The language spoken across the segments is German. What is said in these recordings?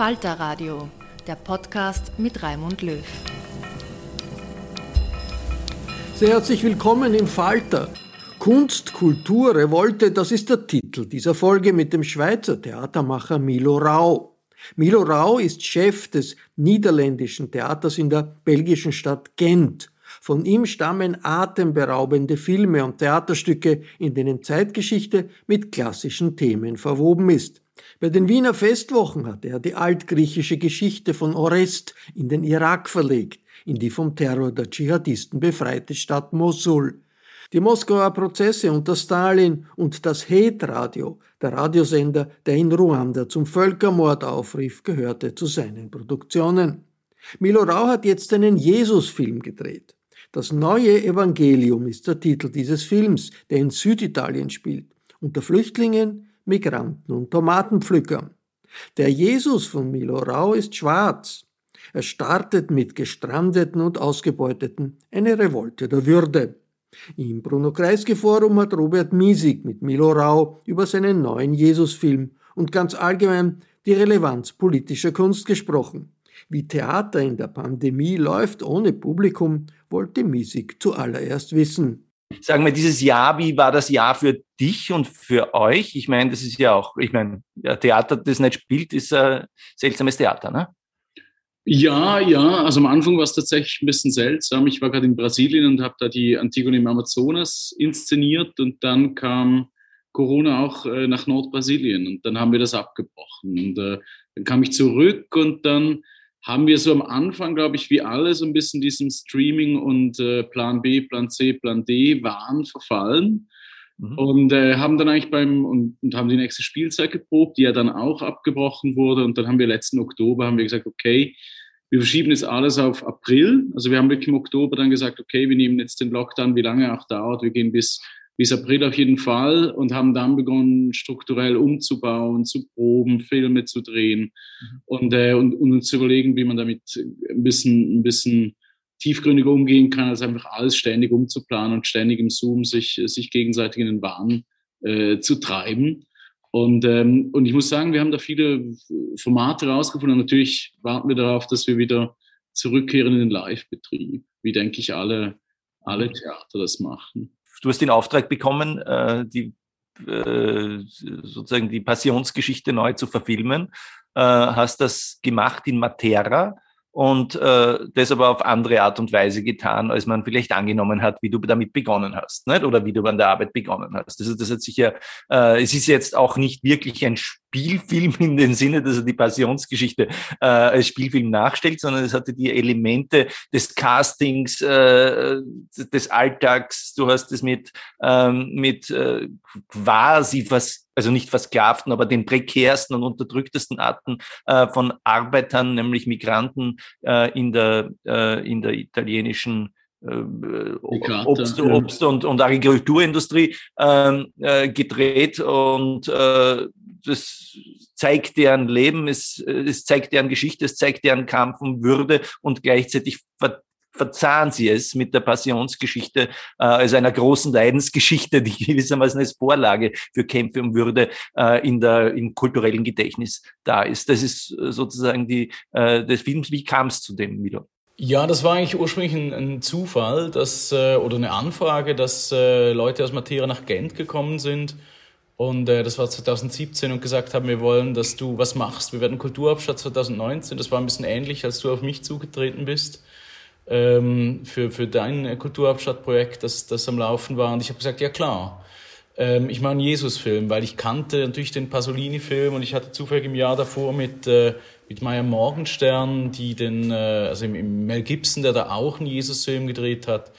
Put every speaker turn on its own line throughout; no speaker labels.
Falter Radio, der Podcast mit Raimund Löw.
Sehr herzlich willkommen im Falter. Kunst, Kultur, Revolte, das ist der Titel dieser Folge mit dem Schweizer Theatermacher Milo Rau. Milo Rau ist Chef des niederländischen Theaters in der belgischen Stadt Gent. Von ihm stammen atemberaubende Filme und Theaterstücke, in denen Zeitgeschichte mit klassischen Themen verwoben ist. Bei den Wiener Festwochen hat er die altgriechische Geschichte von Orest in den Irak verlegt, in die vom Terror der Dschihadisten befreite Stadt Mosul. Die Moskauer Prozesse unter Stalin und das Het-Radio, der Radiosender, der in Ruanda zum Völkermord aufrief, gehörte zu seinen Produktionen. Milo Rau hat jetzt einen Jesus-Film gedreht. Das neue Evangelium ist der Titel dieses Films, der in Süditalien spielt, unter Flüchtlingen, Migranten und Tomatenpflückern. Der Jesus von Milo Rau ist schwarz. Er startet mit Gestrandeten und Ausgebeuteten eine Revolte der Würde. Im Bruno Kreisky Forum hat Robert Miesig mit Milo Rau über seinen neuen Jesus-Film und ganz allgemein die Relevanz politischer Kunst gesprochen. Wie Theater in der Pandemie läuft ohne Publikum, wollte Miesig zuallererst wissen.
Sagen wir, dieses Jahr, wie war das Jahr für dich und für euch? Ich meine, das ist ja auch, ich meine, Theater, das nicht spielt, ist ein seltsames Theater, ne?
Ja, ja, also am Anfang war es tatsächlich ein bisschen seltsam. Ich war gerade in Brasilien und habe da die Antigone im Amazonas inszeniert und dann kam Corona auch äh, nach Nordbrasilien und dann haben wir das abgebrochen. Und äh, dann kam ich zurück und dann haben wir so am Anfang, glaube ich, wie alle so ein bisschen diesem Streaming und äh, Plan B, Plan C, Plan D waren verfallen. Mhm. Und äh, haben dann eigentlich beim und, und, haben die nächste Spielzeit geprobt, die ja dann auch abgebrochen wurde. Und dann haben wir letzten Oktober haben wir gesagt, okay, wir verschieben jetzt alles auf April. Also wir haben wirklich im Oktober dann gesagt, okay, wir nehmen jetzt den Lockdown, wie lange er auch dauert. Wir gehen bis bis April auf jeden Fall und haben dann begonnen, strukturell umzubauen, zu proben, Filme zu drehen mhm. und, äh, und, und, uns zu überlegen, wie man damit ein bisschen, ein bisschen tiefgründiger umgehen kann, als einfach alles ständig umzuplanen und ständig im Zoom sich, sich gegenseitig in den Wahn äh, zu treiben. Und, ähm, und ich muss sagen, wir haben da viele Formate rausgefunden. Und natürlich warten wir darauf, dass wir wieder zurückkehren in den Live-Betrieb, wie denke ich alle, alle mhm. Theater das machen
du hast den Auftrag bekommen, äh, die äh, sozusagen die Passionsgeschichte neu zu verfilmen. Äh, hast das gemacht in Matera. und äh, das aber auf andere Art und Weise getan, als man vielleicht angenommen hat, wie du damit begonnen hast, nicht? oder wie du an der Arbeit begonnen hast. Also das hat sich ja, es ist jetzt auch nicht wirklich ein Spielfilm in dem Sinne, dass er die Passionsgeschichte äh, als Spielfilm nachstellt, sondern es hatte die Elemente des Castings, äh, des Alltags. Du hast es mit ähm, mit äh, quasi was also nicht versklavten, aber den prekärsten und unterdrücktesten Arten äh, von Arbeitern, nämlich Migranten äh, in, der, äh, in der italienischen Obst, Obst und, und Agrikulturindustrie ähm, äh, gedreht und äh, das zeigt deren Leben, es, es zeigt deren Geschichte, es zeigt deren Kampf um Würde und gleichzeitig verzahnen sie es mit der Passionsgeschichte, äh, also einer großen Leidensgeschichte, die gewissermaßen als Vorlage für Kämpfe um Würde äh, in der, im kulturellen Gedächtnis da ist. Das ist äh, sozusagen die, äh, des Films. Wie kam es zu dem, Milo?
Ja, das war eigentlich ursprünglich ein, ein Zufall, dass, äh, oder eine Anfrage, dass äh, Leute aus Matera nach Gent gekommen sind. Und äh, das war 2017 und gesagt haben, wir wollen, dass du was machst. Wir werden Kulturhauptstadt 2019. Das war ein bisschen ähnlich, als du auf mich zugetreten bist ähm, für, für dein Kulturhauptstadtprojekt, das, das am Laufen war. Und ich habe gesagt, ja klar, ähm, ich mache einen Jesus-Film, weil ich kannte natürlich den Pasolini-Film und ich hatte zufällig im Jahr davor mit, äh, mit Maya Morgenstern, die den, äh, also im, Mel Gibson, der da auch einen Jesus-Film gedreht hat,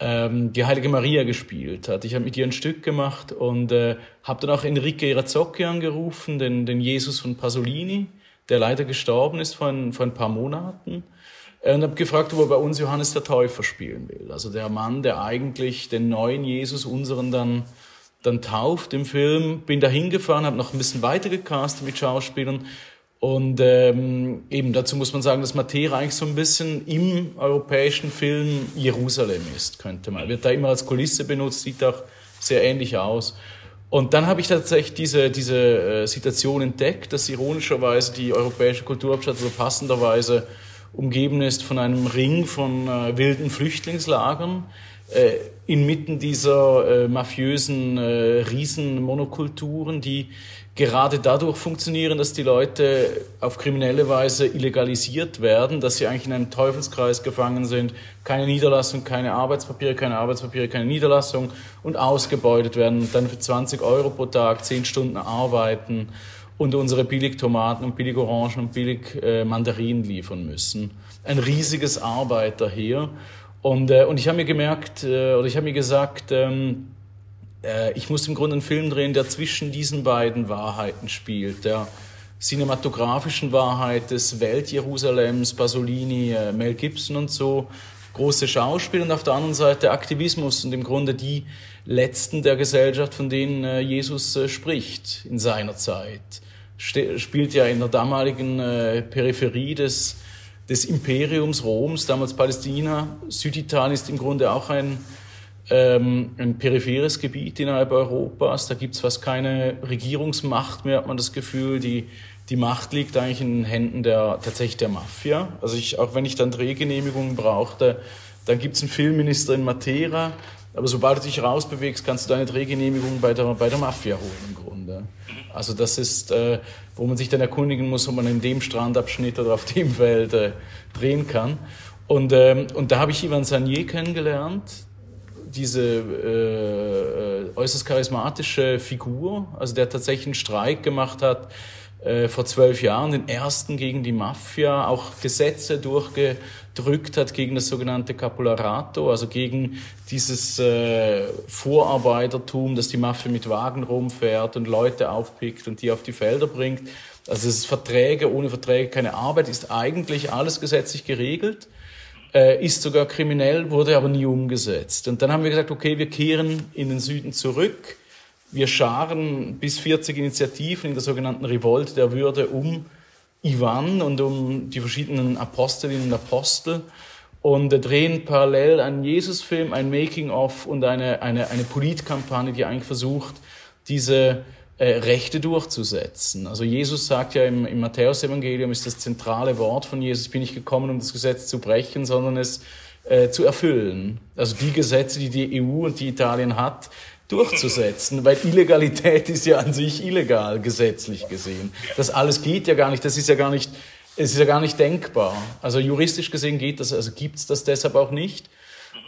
ähm, die Heilige Maria gespielt hat. Ich habe mit ihr ein Stück gemacht und äh, habe dann auch Enrique Irazocchi angerufen, den, den Jesus von Pasolini, der leider gestorben ist vor ein, vor ein paar Monaten. Äh, und habe gefragt, ob er bei uns Johannes der Täufer spielen will. Also der Mann, der eigentlich den neuen Jesus, unseren dann, dann tauft im Film. Bin da hingefahren, habe noch ein bisschen weiter gecastet mit Schauspielern. Und ähm, eben dazu muss man sagen, dass Matera eigentlich so ein bisschen im europäischen Film Jerusalem ist, könnte man. Wird da immer als Kulisse benutzt, sieht auch sehr ähnlich aus. Und dann habe ich tatsächlich diese, diese äh, Situation entdeckt, dass ironischerweise die europäische Kulturhauptstadt so passenderweise umgeben ist von einem Ring von äh, wilden Flüchtlingslagern. Äh, inmitten dieser äh, mafiösen äh, Riesenmonokulturen, die gerade dadurch funktionieren, dass die Leute auf kriminelle Weise illegalisiert werden, dass sie eigentlich in einem Teufelskreis gefangen sind, keine Niederlassung, keine Arbeitspapiere, keine Arbeitspapiere, keine Niederlassung und ausgebeutet werden und dann für 20 Euro pro Tag 10 Stunden arbeiten und unsere Billigtomaten und Billigorangen und Billigmandarinen äh, liefern müssen. Ein riesiges Arbeiterheer. Und, äh, und ich habe mir gemerkt, äh, oder ich habe mir gesagt, ähm, äh, ich muss im Grunde einen Film drehen, der zwischen diesen beiden Wahrheiten spielt. Der cinematografischen Wahrheit des Welt-Jerusalems, Pasolini, äh, Mel Gibson und so, große Schauspiel und auf der anderen Seite Aktivismus und im Grunde die Letzten der Gesellschaft, von denen äh, Jesus spricht in seiner Zeit spielt ja in der damaligen Peripherie des, des Imperiums Roms, damals Palästina. Süditalien ist im Grunde auch ein, ähm, ein peripheres Gebiet innerhalb Europas. Da gibt es fast keine Regierungsmacht mehr, hat man das Gefühl. Die, die Macht liegt eigentlich in den Händen der, tatsächlich der Mafia. Also ich, auch wenn ich dann Drehgenehmigungen brauchte, dann gibt es einen Filmminister in Matera, aber sobald du dich rausbewegst, kannst du deine Drehgenehmigung bei der, bei der Mafia holen im Grunde. Also das ist, äh, wo man sich dann erkundigen muss, ob man in dem Strandabschnitt oder auf dem Feld äh, drehen kann. Und, ähm, und da habe ich Ivan Sanier kennengelernt, diese äh, äh, äußerst charismatische Figur, also der tatsächlich einen Streik gemacht hat äh, vor zwölf Jahren, den ersten gegen die Mafia, auch Gesetze durchgedrückt hat gegen das sogenannte Capolarato, also gegen dieses äh, Vorarbeitertum, dass die Mafia mit Wagen rumfährt und Leute aufpickt und die auf die Felder bringt. Also es ist Verträge, ohne Verträge keine Arbeit, ist eigentlich alles gesetzlich geregelt, äh, ist sogar kriminell, wurde aber nie umgesetzt. Und dann haben wir gesagt, okay, wir kehren in den Süden zurück, wir scharen bis 40 Initiativen in der sogenannten Revolte der Würde um Ivan und um die verschiedenen Apostelinnen und Apostel und drehen parallel einen Jesus-Film, ein Making-of und eine, eine, eine Politkampagne, die eigentlich versucht, diese äh, Rechte durchzusetzen. Also Jesus sagt ja im, im Matthäus-Evangelium, ist das zentrale Wort von Jesus, bin ich gekommen, um das Gesetz zu brechen, sondern es äh, zu erfüllen. Also die Gesetze, die die EU und die Italien hat, durchzusetzen, weil Illegalität ist ja an sich illegal, gesetzlich gesehen. Das alles geht ja gar nicht, das ist ja gar nicht es ist ja gar nicht denkbar. Also juristisch gesehen geht das, also gibt es das deshalb auch nicht.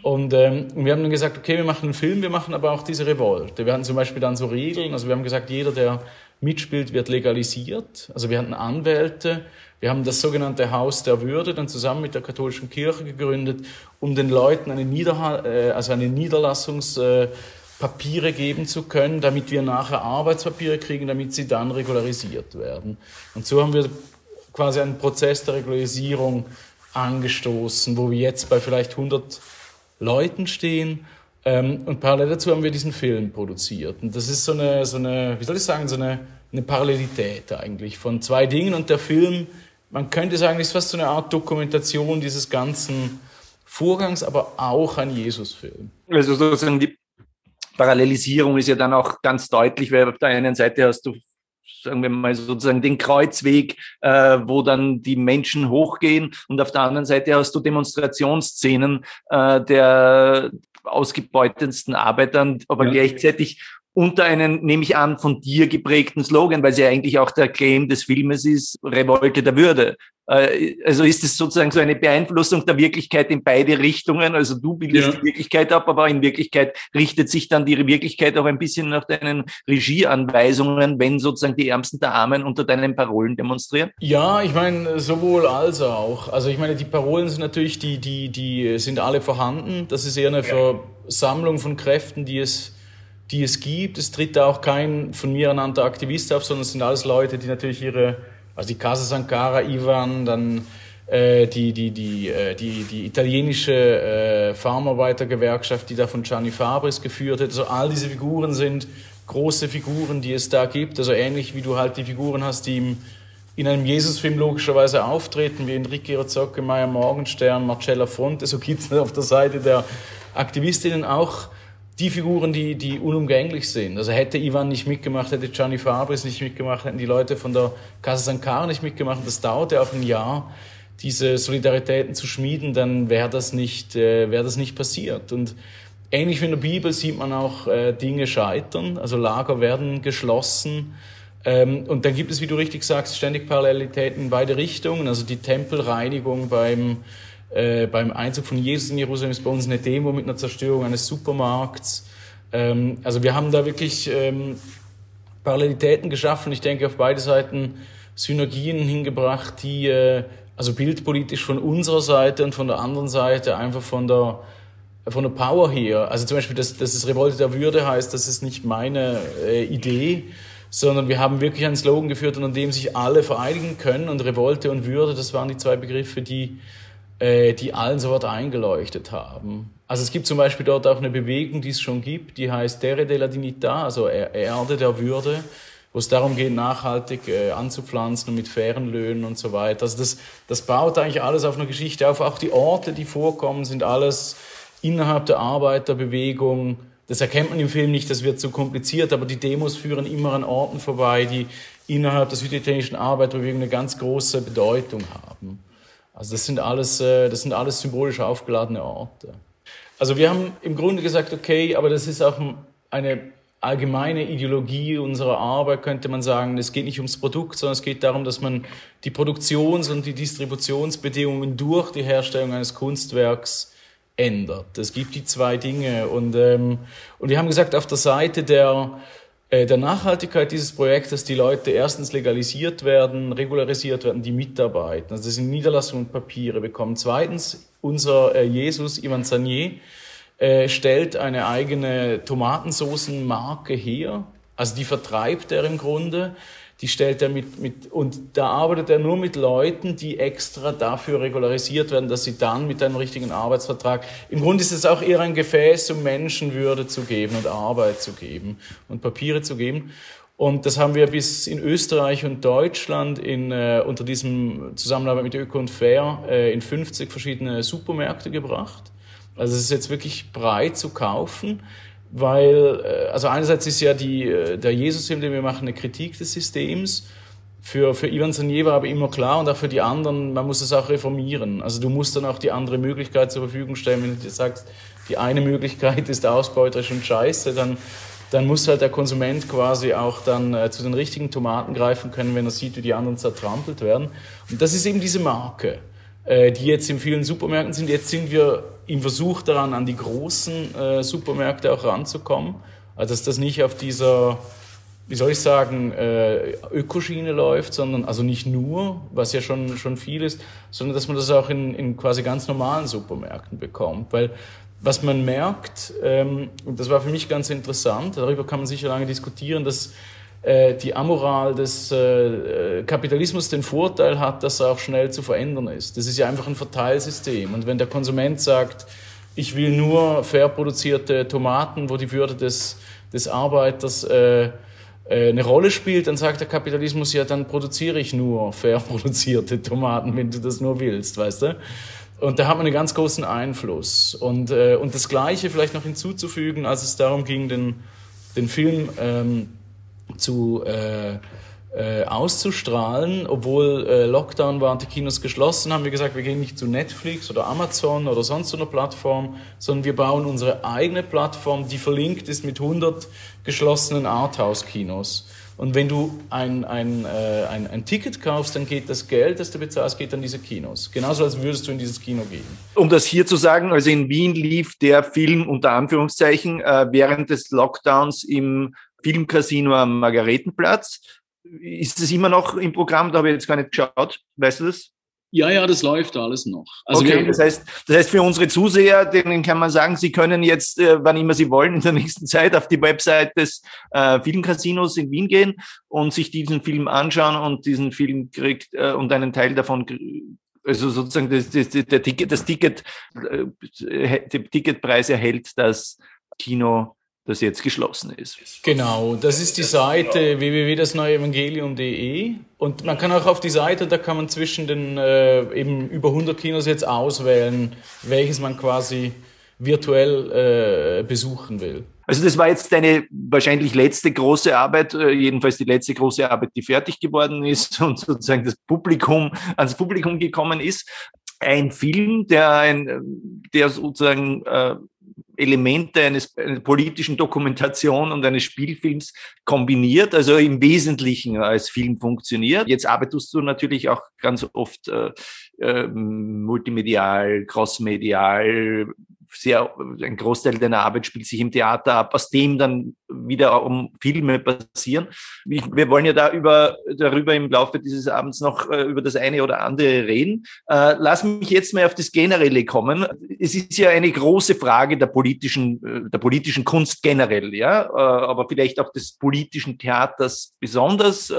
Und ähm, wir haben dann gesagt, okay, wir machen einen Film, wir machen aber auch diese Revolte. Wir hatten zum Beispiel dann so Regeln, also wir haben gesagt, jeder, der mitspielt, wird legalisiert. Also wir hatten Anwälte, wir haben das sogenannte Haus der Würde dann zusammen mit der katholischen Kirche gegründet, um den Leuten eine, Niederha äh, also eine Niederlassungspapiere geben zu können, damit wir nachher Arbeitspapiere kriegen, damit sie dann regularisiert werden. Und so haben wir quasi einen Prozess der Regularisierung angestoßen, wo wir jetzt bei vielleicht 100 Leuten stehen. Ähm, und parallel dazu haben wir diesen Film produziert. Und das ist so eine, so eine wie soll ich sagen, so eine, eine Parallelität eigentlich von zwei Dingen. Und der Film, man könnte sagen, ist fast so eine Art Dokumentation dieses ganzen Vorgangs, aber auch ein Jesusfilm.
Also sozusagen die Parallelisierung ist ja dann auch ganz deutlich, weil auf der einen Seite hast du sagen wir mal sozusagen den Kreuzweg, äh, wo dann die Menschen hochgehen und auf der anderen Seite hast du Demonstrationsszenen äh, der ausgebeutetsten Arbeitern, aber ja. gleichzeitig unter einen, nehme ich an, von dir geprägten Slogan, weil es ja eigentlich auch der Claim des Filmes ist, Revolte der Würde. Äh, also ist es sozusagen so eine Beeinflussung der Wirklichkeit in beide Richtungen. Also du bildest ja. die Wirklichkeit ab, aber in Wirklichkeit richtet sich dann die Wirklichkeit auch ein bisschen nach deinen Regieanweisungen, wenn sozusagen die Ärmsten der Armen unter deinen Parolen demonstrieren?
Ja, ich meine, sowohl als auch. Also ich meine, die Parolen sind natürlich, die, die, die sind alle vorhanden. Das ist eher eine ja. Versammlung von Kräften, die es die es gibt. Es tritt da auch kein von mir ernannter Aktivist auf, sondern es sind alles Leute, die natürlich ihre also die Casa Sankara, Ivan, dann äh, die, die, die, äh, die, die italienische äh, Farmarbeitergewerkschaft, die da von Gianni Fabris geführt hat. Also all diese Figuren sind große Figuren, die es da gibt. Also ähnlich wie du halt die Figuren hast, die im, in einem Jesusfilm logischerweise auftreten, wie Enrique Rozocke, Maya Morgenstern, Marcella Fonte. So gibt es auf der Seite der Aktivistinnen auch die Figuren, die, die unumgänglich sind. Also hätte Ivan nicht mitgemacht, hätte Gianni Fabris nicht mitgemacht, hätten die Leute von der Casa Sankara nicht mitgemacht, das dauerte auch ein Jahr, diese Solidaritäten zu schmieden, dann wäre das nicht, äh, wäre das nicht passiert. Und ähnlich wie in der Bibel sieht man auch äh, Dinge scheitern, also Lager werden geschlossen. Ähm, und dann gibt es, wie du richtig sagst, ständig Parallelitäten in beide Richtungen. Also die Tempelreinigung beim äh, beim Einzug von Jesus in Jerusalem ist bei uns eine Demo mit einer Zerstörung eines Supermarkts. Ähm, also wir haben da wirklich ähm, Parallelitäten geschaffen. Ich denke, auf beide Seiten Synergien hingebracht, die äh, also bildpolitisch von unserer Seite und von der anderen Seite einfach von der von der Power her. Also zum Beispiel, dass, dass es Revolte der Würde heißt, das ist nicht meine äh, Idee, sondern wir haben wirklich einen Slogan geführt, unter dem sich alle vereinigen können. Und Revolte und Würde, das waren die zwei Begriffe, die äh, die allen sofort eingeleuchtet haben. Also es gibt zum Beispiel dort auch eine Bewegung, die es schon gibt, die heißt Terre de la Dignità, also Erde der Würde, wo es darum geht, nachhaltig äh, anzupflanzen und mit fairen Löhnen und so weiter. Also das, das baut eigentlich alles auf einer Geschichte auf. Auch die Orte, die vorkommen, sind alles innerhalb der Arbeiterbewegung. Das erkennt man im Film nicht, das wird zu kompliziert, aber die Demos führen immer an Orten vorbei, die innerhalb der süditalienischen Arbeiterbewegung eine ganz große Bedeutung haben. Also das sind alles, äh, das sind alles symbolisch aufgeladene Orte. Also wir haben im Grunde gesagt, okay, aber das ist auch eine allgemeine Ideologie unserer Arbeit, könnte man sagen. Es geht nicht ums Produkt, sondern es geht darum, dass man die Produktions- und die Distributionsbedingungen durch die Herstellung eines Kunstwerks ändert. Es gibt die zwei Dinge. Und, ähm, und wir haben gesagt, auf der Seite der der Nachhaltigkeit dieses Projekts, dass die Leute erstens legalisiert werden, regularisiert werden, die mitarbeiten, also das sind Niederlassungen und Papiere bekommen. Zweitens, unser äh, Jesus, Ivan Sanier, äh, stellt eine eigene Tomatensoßenmarke her, also die vertreibt er im Grunde die stellt er mit, mit, und da arbeitet er nur mit Leuten, die extra dafür regularisiert werden, dass sie dann mit einem richtigen Arbeitsvertrag, im Grunde ist es auch eher ein Gefäß, um Menschenwürde zu geben und Arbeit zu geben und Papiere zu geben. Und das haben wir bis in Österreich und Deutschland in, äh, unter diesem Zusammenarbeit mit Öko und Fair äh, in 50 verschiedene Supermärkte gebracht. Also es ist jetzt wirklich breit zu kaufen weil, äh, also einerseits ist ja die, äh, der Jesus-Film, den wir machen, eine Kritik des Systems. Für, für Ivan Sanier war aber immer klar und auch für die anderen, man muss es auch reformieren. Also du musst dann auch die andere Möglichkeit zur Verfügung stellen. Wenn du dir sagst, die eine Möglichkeit ist ausbeuterisch und scheiße, dann dann muss halt der Konsument quasi auch dann äh, zu den richtigen Tomaten greifen können, wenn er sieht, wie die anderen zertrampelt werden. Und das ist eben diese Marke, äh, die jetzt in vielen Supermärkten sind. Jetzt sind wir im Versuch daran, an die großen äh, Supermärkte auch ranzukommen. Also dass das nicht auf dieser wie soll ich sagen, äh, Ökoschiene läuft, sondern also nicht nur, was ja schon, schon viel ist, sondern dass man das auch in, in quasi ganz normalen Supermärkten bekommt. Weil was man merkt, ähm, und das war für mich ganz interessant, darüber kann man sicher lange diskutieren, dass die Amoral des äh, Kapitalismus den Vorteil hat, dass er auch schnell zu verändern ist. Das ist ja einfach ein Verteilsystem. Und wenn der Konsument sagt, ich will nur fair produzierte Tomaten, wo die Würde des, des Arbeiters äh, äh, eine Rolle spielt, dann sagt der Kapitalismus, ja, dann produziere ich nur fair produzierte Tomaten, wenn du das nur willst, weißt du? Und da hat man einen ganz großen Einfluss. Und, äh, und das Gleiche vielleicht noch hinzuzufügen, als es darum ging, den, den Film ähm, zu äh, äh, auszustrahlen. Obwohl äh, Lockdown war und die Kinos geschlossen, haben wir gesagt, wir gehen nicht zu Netflix oder Amazon oder sonst so einer Plattform, sondern wir bauen unsere eigene Plattform, die verlinkt ist mit 100 geschlossenen Arthouse-Kinos. Und wenn du ein, ein, äh, ein, ein, Ticket kaufst, dann geht das Geld, das du bezahlst, geht an diese Kinos. Genauso als würdest du in dieses Kino gehen.
Um das hier zu sagen, also in Wien lief der Film unter Anführungszeichen äh, während des Lockdowns im Filmcasino am Margaretenplatz. Ist es immer noch im Programm? Da habe ich jetzt gar nicht geschaut. Weißt du das?
Ja, ja, das läuft alles noch.
Also okay, das heißt, das heißt für unsere Zuseher, denen kann man sagen, sie können jetzt, äh, wann immer sie wollen, in der nächsten Zeit auf die Website des äh, Filmcasinos in Wien gehen und sich diesen Film anschauen und diesen Film kriegt äh, und einen Teil davon also sozusagen das, das, der Ticket, das Ticket, äh, der Ticketpreis erhält das Kino das jetzt geschlossen ist.
Genau, das ist die Seite www.dasneueevangelium.de und man kann auch auf die Seite, da kann man zwischen den äh, eben über 100 Kinos jetzt auswählen, welches man quasi virtuell äh, besuchen will.
Also das war jetzt deine wahrscheinlich letzte große Arbeit, äh, jedenfalls die letzte große Arbeit, die fertig geworden ist und sozusagen das Publikum ans Publikum gekommen ist. Ein Film, der ein, der sozusagen äh, Elemente eines einer politischen Dokumentation und eines Spielfilms kombiniert, also im Wesentlichen als Film funktioniert. Jetzt arbeitest du natürlich auch ganz oft äh, äh, multimedial, crossmedial, sehr, ein Großteil deiner Arbeit spielt sich im Theater ab, aus dem dann wieder um Filme passieren. Wir wollen ja da über, darüber im Laufe dieses Abends noch äh, über das eine oder andere reden. Äh, lass mich jetzt mal auf das Generelle kommen. Es ist ja eine große Frage der politischen, äh, der politischen Kunst generell, ja, aber vielleicht auch des politischen Theaters besonders,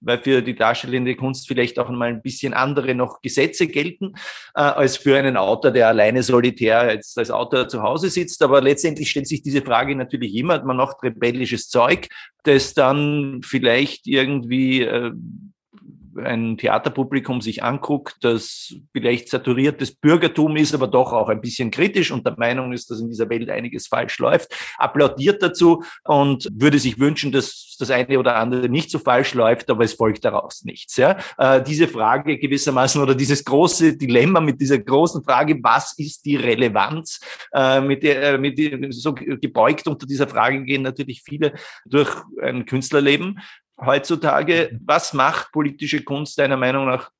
weil für die darstellende Kunst vielleicht auch einmal ein bisschen andere noch Gesetze gelten, als für einen Autor, der alleine solitär jetzt als Autor zu Hause sitzt. Aber letztendlich stellt sich diese Frage natürlich immer. Man macht rebellisches Zeug, das dann vielleicht irgendwie äh, ein Theaterpublikum sich anguckt, das vielleicht saturiertes Bürgertum ist, aber doch auch ein bisschen kritisch und der Meinung ist, dass in dieser Welt einiges falsch läuft, applaudiert dazu und würde sich wünschen, dass das eine oder andere nicht so falsch läuft, aber es folgt daraus nichts. Ja? Äh, diese Frage gewissermaßen oder dieses große Dilemma mit dieser großen Frage, was ist die Relevanz, äh, mit der, äh, mit der, so gebeugt unter dieser Frage gehen natürlich viele durch ein Künstlerleben heutzutage. Mhm. Was macht politische Kunst deiner Meinung nach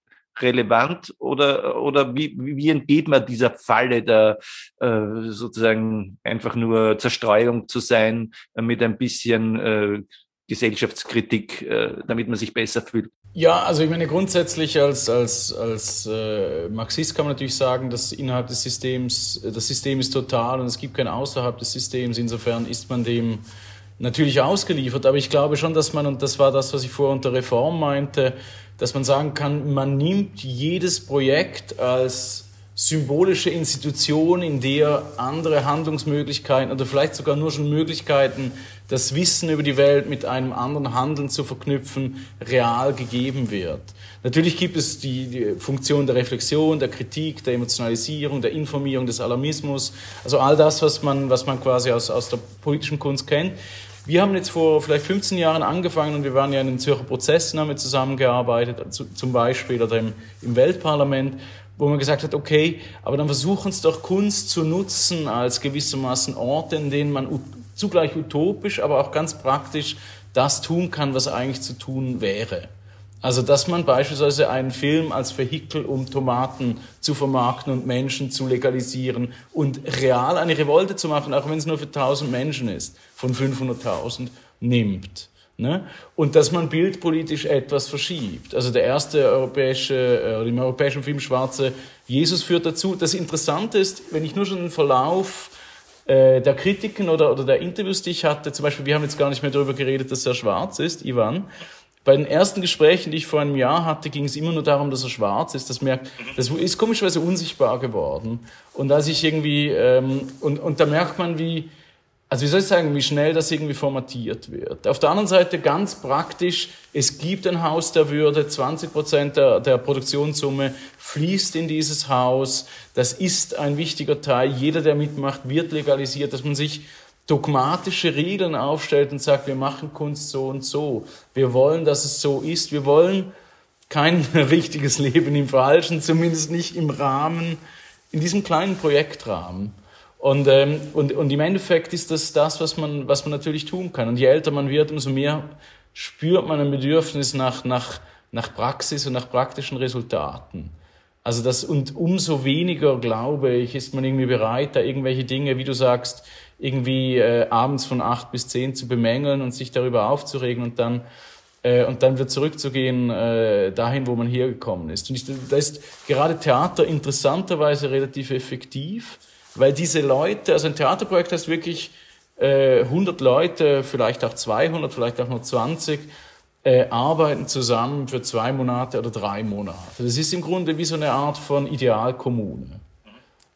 relevant oder, oder wie, wie entgeht man dieser Falle der äh, sozusagen einfach nur Zerstreuung zu sein mit ein bisschen äh, Gesellschaftskritik, äh, damit man sich besser fühlt?
Ja, also ich meine grundsätzlich als, als, als äh, Marxist kann man natürlich sagen, dass innerhalb des Systems, das System ist total und es gibt kein außerhalb des Systems. Insofern ist man dem natürlich ausgeliefert, aber ich glaube schon, dass man, und das war das, was ich vorher unter Reform meinte, dass man sagen kann, man nimmt jedes Projekt als symbolische Institution, in der andere Handlungsmöglichkeiten oder vielleicht sogar nur schon Möglichkeiten, das Wissen über die Welt mit einem anderen Handeln zu verknüpfen, real gegeben wird. Natürlich gibt es die, die Funktion der Reflexion, der Kritik, der Emotionalisierung, der Informierung, des Alarmismus, also all das, was man, was man quasi aus, aus der politischen Kunst kennt. Wir haben jetzt vor vielleicht 15 Jahren angefangen und wir waren ja in den Zürcher Prozessen, haben wir zusammengearbeitet, zum Beispiel oder im, im Weltparlament, wo man gesagt hat, okay, aber dann versuchen es doch Kunst zu nutzen als gewissermaßen Orte, in denen man zugleich utopisch, aber auch ganz praktisch das tun kann, was eigentlich zu tun wäre. Also, dass man beispielsweise einen Film als Vehikel, um Tomaten zu vermarkten und Menschen zu legalisieren und real eine Revolte zu machen, auch wenn es nur für 1000 Menschen ist, von 500.000 nimmt. Ne? Und dass man bildpolitisch etwas verschiebt. Also der erste europäische, äh, im europäischen Film Schwarze Jesus führt dazu. Das Interessante ist, wenn ich nur schon den Verlauf äh, der Kritiken oder, oder der Interviews, die ich hatte, zum Beispiel, wir haben jetzt gar nicht mehr darüber geredet, dass er schwarz ist, Ivan, bei den ersten Gesprächen, die ich vor einem Jahr hatte, ging es immer nur darum, dass er schwarz ist. Das, merkt, das ist komischerweise unsichtbar geworden. Und als ich irgendwie, ähm, und, und da merkt man, wie, also wie soll ich sagen, wie schnell das irgendwie formatiert wird. Auf der anderen Seite ganz praktisch, es gibt ein Haus der Würde, 20 Prozent der, der Produktionssumme fließt in dieses Haus. Das ist ein wichtiger Teil. Jeder, der mitmacht, wird legalisiert, dass man sich dogmatische Regeln aufstellt und sagt, wir machen Kunst so und so. Wir wollen, dass es so ist. Wir wollen kein richtiges Leben im Falschen, zumindest nicht im Rahmen, in diesem kleinen Projektrahmen. Und, ähm, und, und im Endeffekt ist das das, was man, was man natürlich tun kann. Und je älter man wird, umso mehr spürt man ein Bedürfnis nach, nach, nach Praxis und nach praktischen Resultaten. Also das, und umso weniger, glaube ich, ist man irgendwie bereit, da irgendwelche Dinge, wie du sagst, irgendwie äh, abends von acht bis zehn zu bemängeln und sich darüber aufzuregen und dann äh, und dann wieder zurückzugehen äh, dahin, wo man hergekommen ist. Und ich, da ist gerade Theater interessanterweise relativ effektiv, weil diese Leute, also ein Theaterprojekt heißt wirklich äh, 100 Leute, vielleicht auch 200, vielleicht auch nur 20, äh, arbeiten zusammen für zwei Monate oder drei Monate. Das ist im Grunde wie so eine Art von Idealkommune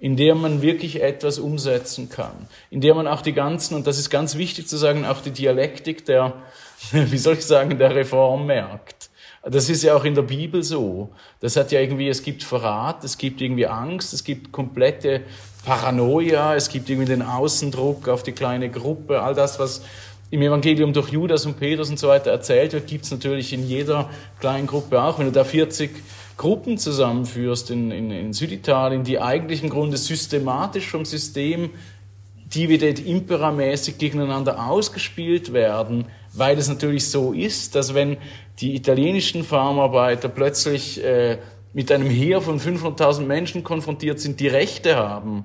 in der man wirklich etwas umsetzen kann, in der man auch die ganzen, und das ist ganz wichtig zu sagen, auch die Dialektik der, wie soll ich sagen, der Reform merkt. Das ist ja auch in der Bibel so. Das hat ja irgendwie, es gibt Verrat, es gibt irgendwie Angst, es gibt komplette Paranoia, es gibt irgendwie den Außendruck auf die kleine Gruppe, all das, was im Evangelium durch Judas und Petrus und so weiter erzählt wird, gibt es natürlich in jeder kleinen Gruppe auch. Wenn du da 40 Gruppen zusammenführst in, in, in Süditalien, die eigentlich im Grunde systematisch vom System Dividend imperamäßig gegeneinander ausgespielt werden, weil es natürlich so ist, dass wenn die italienischen Farmarbeiter plötzlich äh, mit einem Heer von 500.000 Menschen konfrontiert sind, die Rechte haben,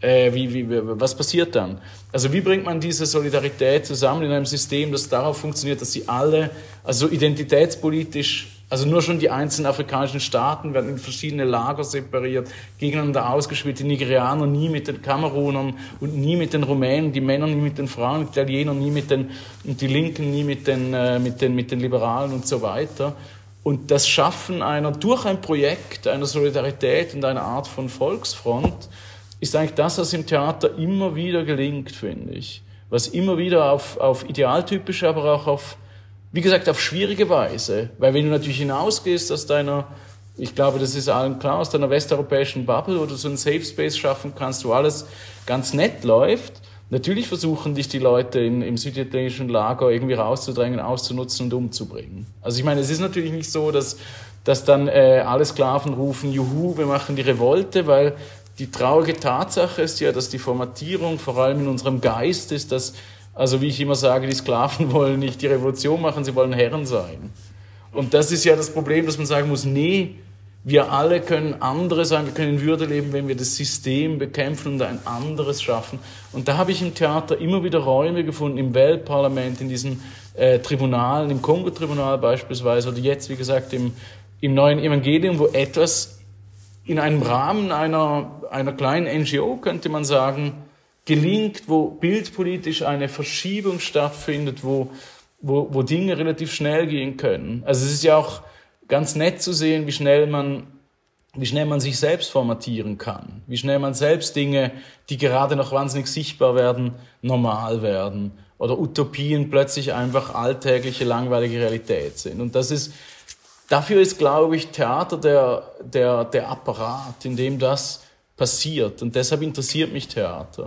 äh, wie, wie, was passiert dann? Also wie bringt man diese Solidarität zusammen in einem System, das darauf funktioniert, dass sie alle, also identitätspolitisch also nur schon die einzelnen afrikanischen Staaten werden in verschiedene Lager separiert, gegeneinander ausgespielt. Die Nigerianer nie mit den Kamerunern und nie mit den Rumänen, die Männer nie mit den Frauen, die Italiener nie mit den, und die Linken nie mit den, äh, mit den, mit den Liberalen und so weiter. Und das Schaffen einer, durch ein Projekt, einer Solidarität und einer Art von Volksfront, ist eigentlich das, was im Theater immer wieder gelingt, finde ich. Was immer wieder auf, auf idealtypische, aber auch auf wie gesagt, auf schwierige Weise. Weil wenn du natürlich hinausgehst aus deiner, ich glaube, das ist allen klar, aus deiner westeuropäischen Bubble, wo du so einen Safe Space schaffen kannst, wo alles ganz nett läuft, natürlich versuchen dich die Leute in, im süditalienischen Lager irgendwie rauszudrängen, auszunutzen und umzubringen. Also ich meine, es ist natürlich nicht so, dass, dass dann äh, alle Sklaven rufen, juhu, wir machen die Revolte, weil die traurige Tatsache ist ja, dass die Formatierung vor allem in unserem Geist ist, dass also wie ich immer sage, die Sklaven wollen nicht die Revolution machen, sie wollen Herren sein. Und das ist ja das Problem, dass man sagen muss, nee, wir alle können andere sein, wir können in Würde leben, wenn wir das System bekämpfen und ein anderes schaffen. Und da habe ich im Theater immer wieder Räume gefunden, im Weltparlament, in diesen äh, Tribunalen, im Kongo-Tribunal beispielsweise, oder jetzt, wie gesagt, im, im neuen Evangelium, wo etwas in einem Rahmen einer, einer kleinen NGO, könnte man sagen, gelingt, wo bildpolitisch eine Verschiebung stattfindet, wo, wo, wo Dinge relativ schnell gehen können. Also es ist ja auch ganz nett zu sehen, wie schnell man wie schnell man sich selbst formatieren kann, wie schnell man selbst Dinge, die gerade noch wahnsinnig sichtbar werden, normal werden oder Utopien plötzlich einfach alltägliche, langweilige Realität sind. Und das ist, dafür ist, glaube ich, Theater der, der, der Apparat, in dem das passiert. Und deshalb interessiert mich Theater.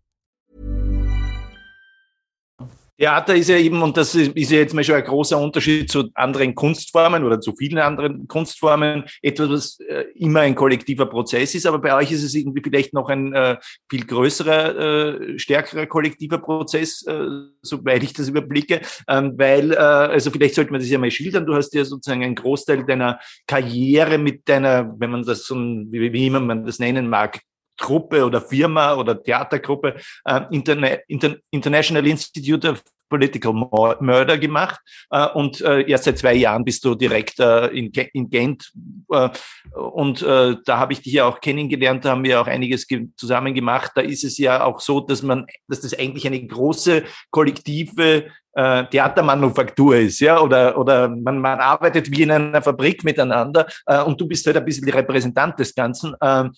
Theater ist ja eben, und das ist, ja jetzt mal schon ein großer Unterschied zu anderen Kunstformen oder zu vielen anderen Kunstformen, etwas, was äh, immer ein kollektiver Prozess ist, aber bei euch ist es irgendwie vielleicht noch ein äh, viel größerer, äh, stärkerer kollektiver Prozess, äh, soweit ich das überblicke, ähm, weil, äh, also vielleicht sollte man das ja mal schildern, du hast ja sozusagen einen Großteil deiner Karriere mit deiner, wenn man das so, wie, wie immer man das nennen mag, Gruppe oder Firma oder Theatergruppe äh, Interna Inter International Institute of Political Murder gemacht äh, und äh, erst seit zwei Jahren bist du direkt äh, in, in Gent äh, und äh, da habe ich dich ja auch kennengelernt, da haben wir auch einiges zusammen gemacht. Da ist es ja auch so, dass man, dass das eigentlich eine große kollektive äh, Theatermanufaktur ist, ja, oder, oder man, man arbeitet wie in einer Fabrik miteinander äh, und du bist halt ein bisschen die Repräsentant des Ganzen. Äh,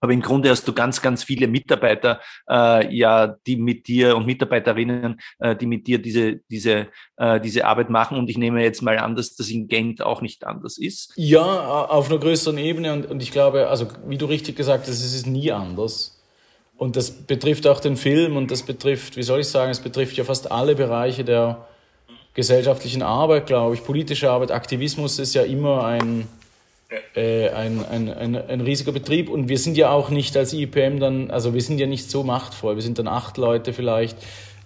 aber im Grunde hast du ganz, ganz viele Mitarbeiter, äh, ja, die mit dir und Mitarbeiterinnen, äh, die mit dir diese, diese, äh, diese Arbeit machen. Und ich nehme jetzt mal an, dass das in Gent auch nicht anders ist.
Ja, auf einer größeren Ebene. Und, und ich glaube, also wie du richtig gesagt hast, es ist nie anders. Und das betrifft auch den Film und das betrifft, wie soll ich sagen, es betrifft ja fast alle Bereiche der gesellschaftlichen Arbeit, glaube ich. Politische Arbeit, Aktivismus ist ja immer ein, äh, ein, ein, ein, ein, riesiger Betrieb. Und wir sind ja auch nicht als IPM dann, also wir sind ja nicht so machtvoll, wir sind dann acht Leute vielleicht,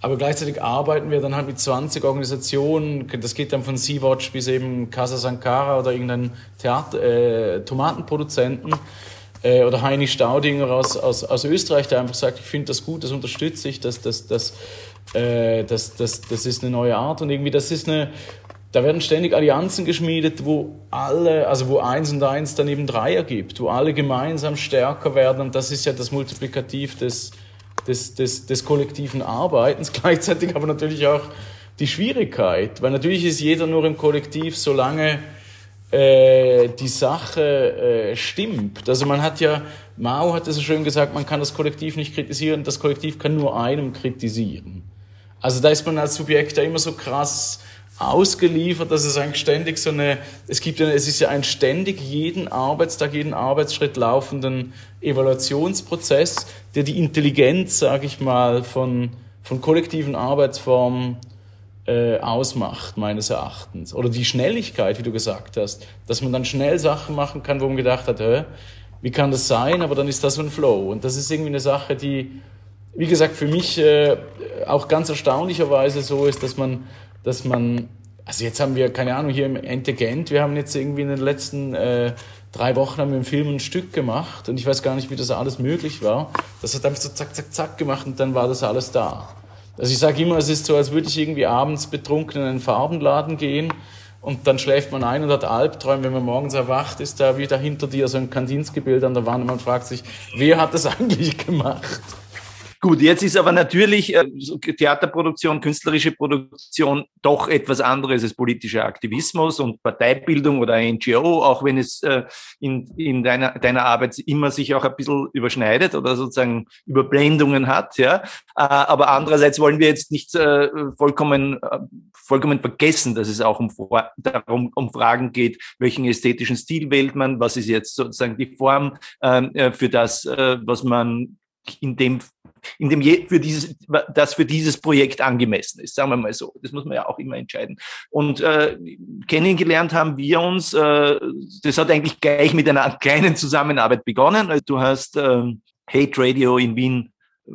aber gleichzeitig arbeiten wir dann halt mit 20 Organisationen, das geht dann von Sea-Watch bis eben Casa Sankara oder irgendein Theater, äh, Tomatenproduzenten äh, oder Heini Staudinger aus, aus, aus Österreich, der einfach sagt, ich finde das gut, das unterstütze ich, das, das, das, äh, das, das, das ist eine neue Art. Und irgendwie das ist eine da werden ständig Allianzen geschmiedet, wo alle, also wo eins und eins dann eben drei ergibt, wo alle gemeinsam stärker werden und das ist ja das Multiplikativ des, des, des, des kollektiven Arbeitens, gleichzeitig aber natürlich auch die Schwierigkeit, weil natürlich ist jeder nur im Kollektiv, solange äh, die Sache äh, stimmt. Also man hat ja, Mao hat es so schön gesagt, man kann das Kollektiv nicht kritisieren, das Kollektiv kann nur einem kritisieren. Also da ist man als Subjekt ja immer so krass ausgeliefert, dass es eigentlich ständig so eine, es gibt ja, es ist ja ein ständig jeden Arbeitstag, jeden Arbeitsschritt laufenden Evaluationsprozess, der die Intelligenz, sage ich mal, von, von kollektiven Arbeitsformen äh, ausmacht, meines Erachtens. Oder die Schnelligkeit, wie du gesagt hast, dass man dann schnell Sachen machen kann, wo man gedacht hat, hä, wie kann das sein? Aber dann ist das so ein Flow. Und das ist irgendwie eine Sache, die, wie gesagt, für mich äh, auch ganz erstaunlicherweise so ist, dass man dass man, also jetzt haben wir, keine Ahnung, hier im Ente Gent, wir haben jetzt irgendwie in den letzten äh, drei Wochen haben wir im Film ein Stück gemacht und ich weiß gar nicht, wie das alles möglich war. Das hat einfach so zack, zack, zack gemacht und dann war das alles da. Also ich sage immer, es ist so, als würde ich irgendwie abends betrunken in einen Farbenladen gehen und dann schläft man ein und hat Albträume. Wenn man morgens erwacht, ist da wieder hinter dir so ein Kandinsky-Bild an der Wand und man fragt sich, wer hat das eigentlich gemacht?
Gut, jetzt ist aber natürlich äh, Theaterproduktion, künstlerische Produktion doch etwas anderes als politischer Aktivismus und Parteibildung oder NGO, auch wenn es äh, in, in deiner, deiner Arbeit immer sich auch ein bisschen überschneidet oder sozusagen Überblendungen hat. Ja? Äh, aber andererseits wollen wir jetzt nicht vollkommen, vollkommen vergessen, dass es auch um, darum, um Fragen geht, welchen ästhetischen Stil wählt man, was ist jetzt sozusagen die Form ähm, äh, für das, was man in dem in dem je, für dieses, das für dieses Projekt angemessen ist, sagen wir mal so. Das muss man ja auch immer entscheiden. Und äh, kennengelernt haben wir uns, äh, das hat eigentlich gleich mit einer kleinen Zusammenarbeit begonnen. Also du hast äh, Hate Radio in Wien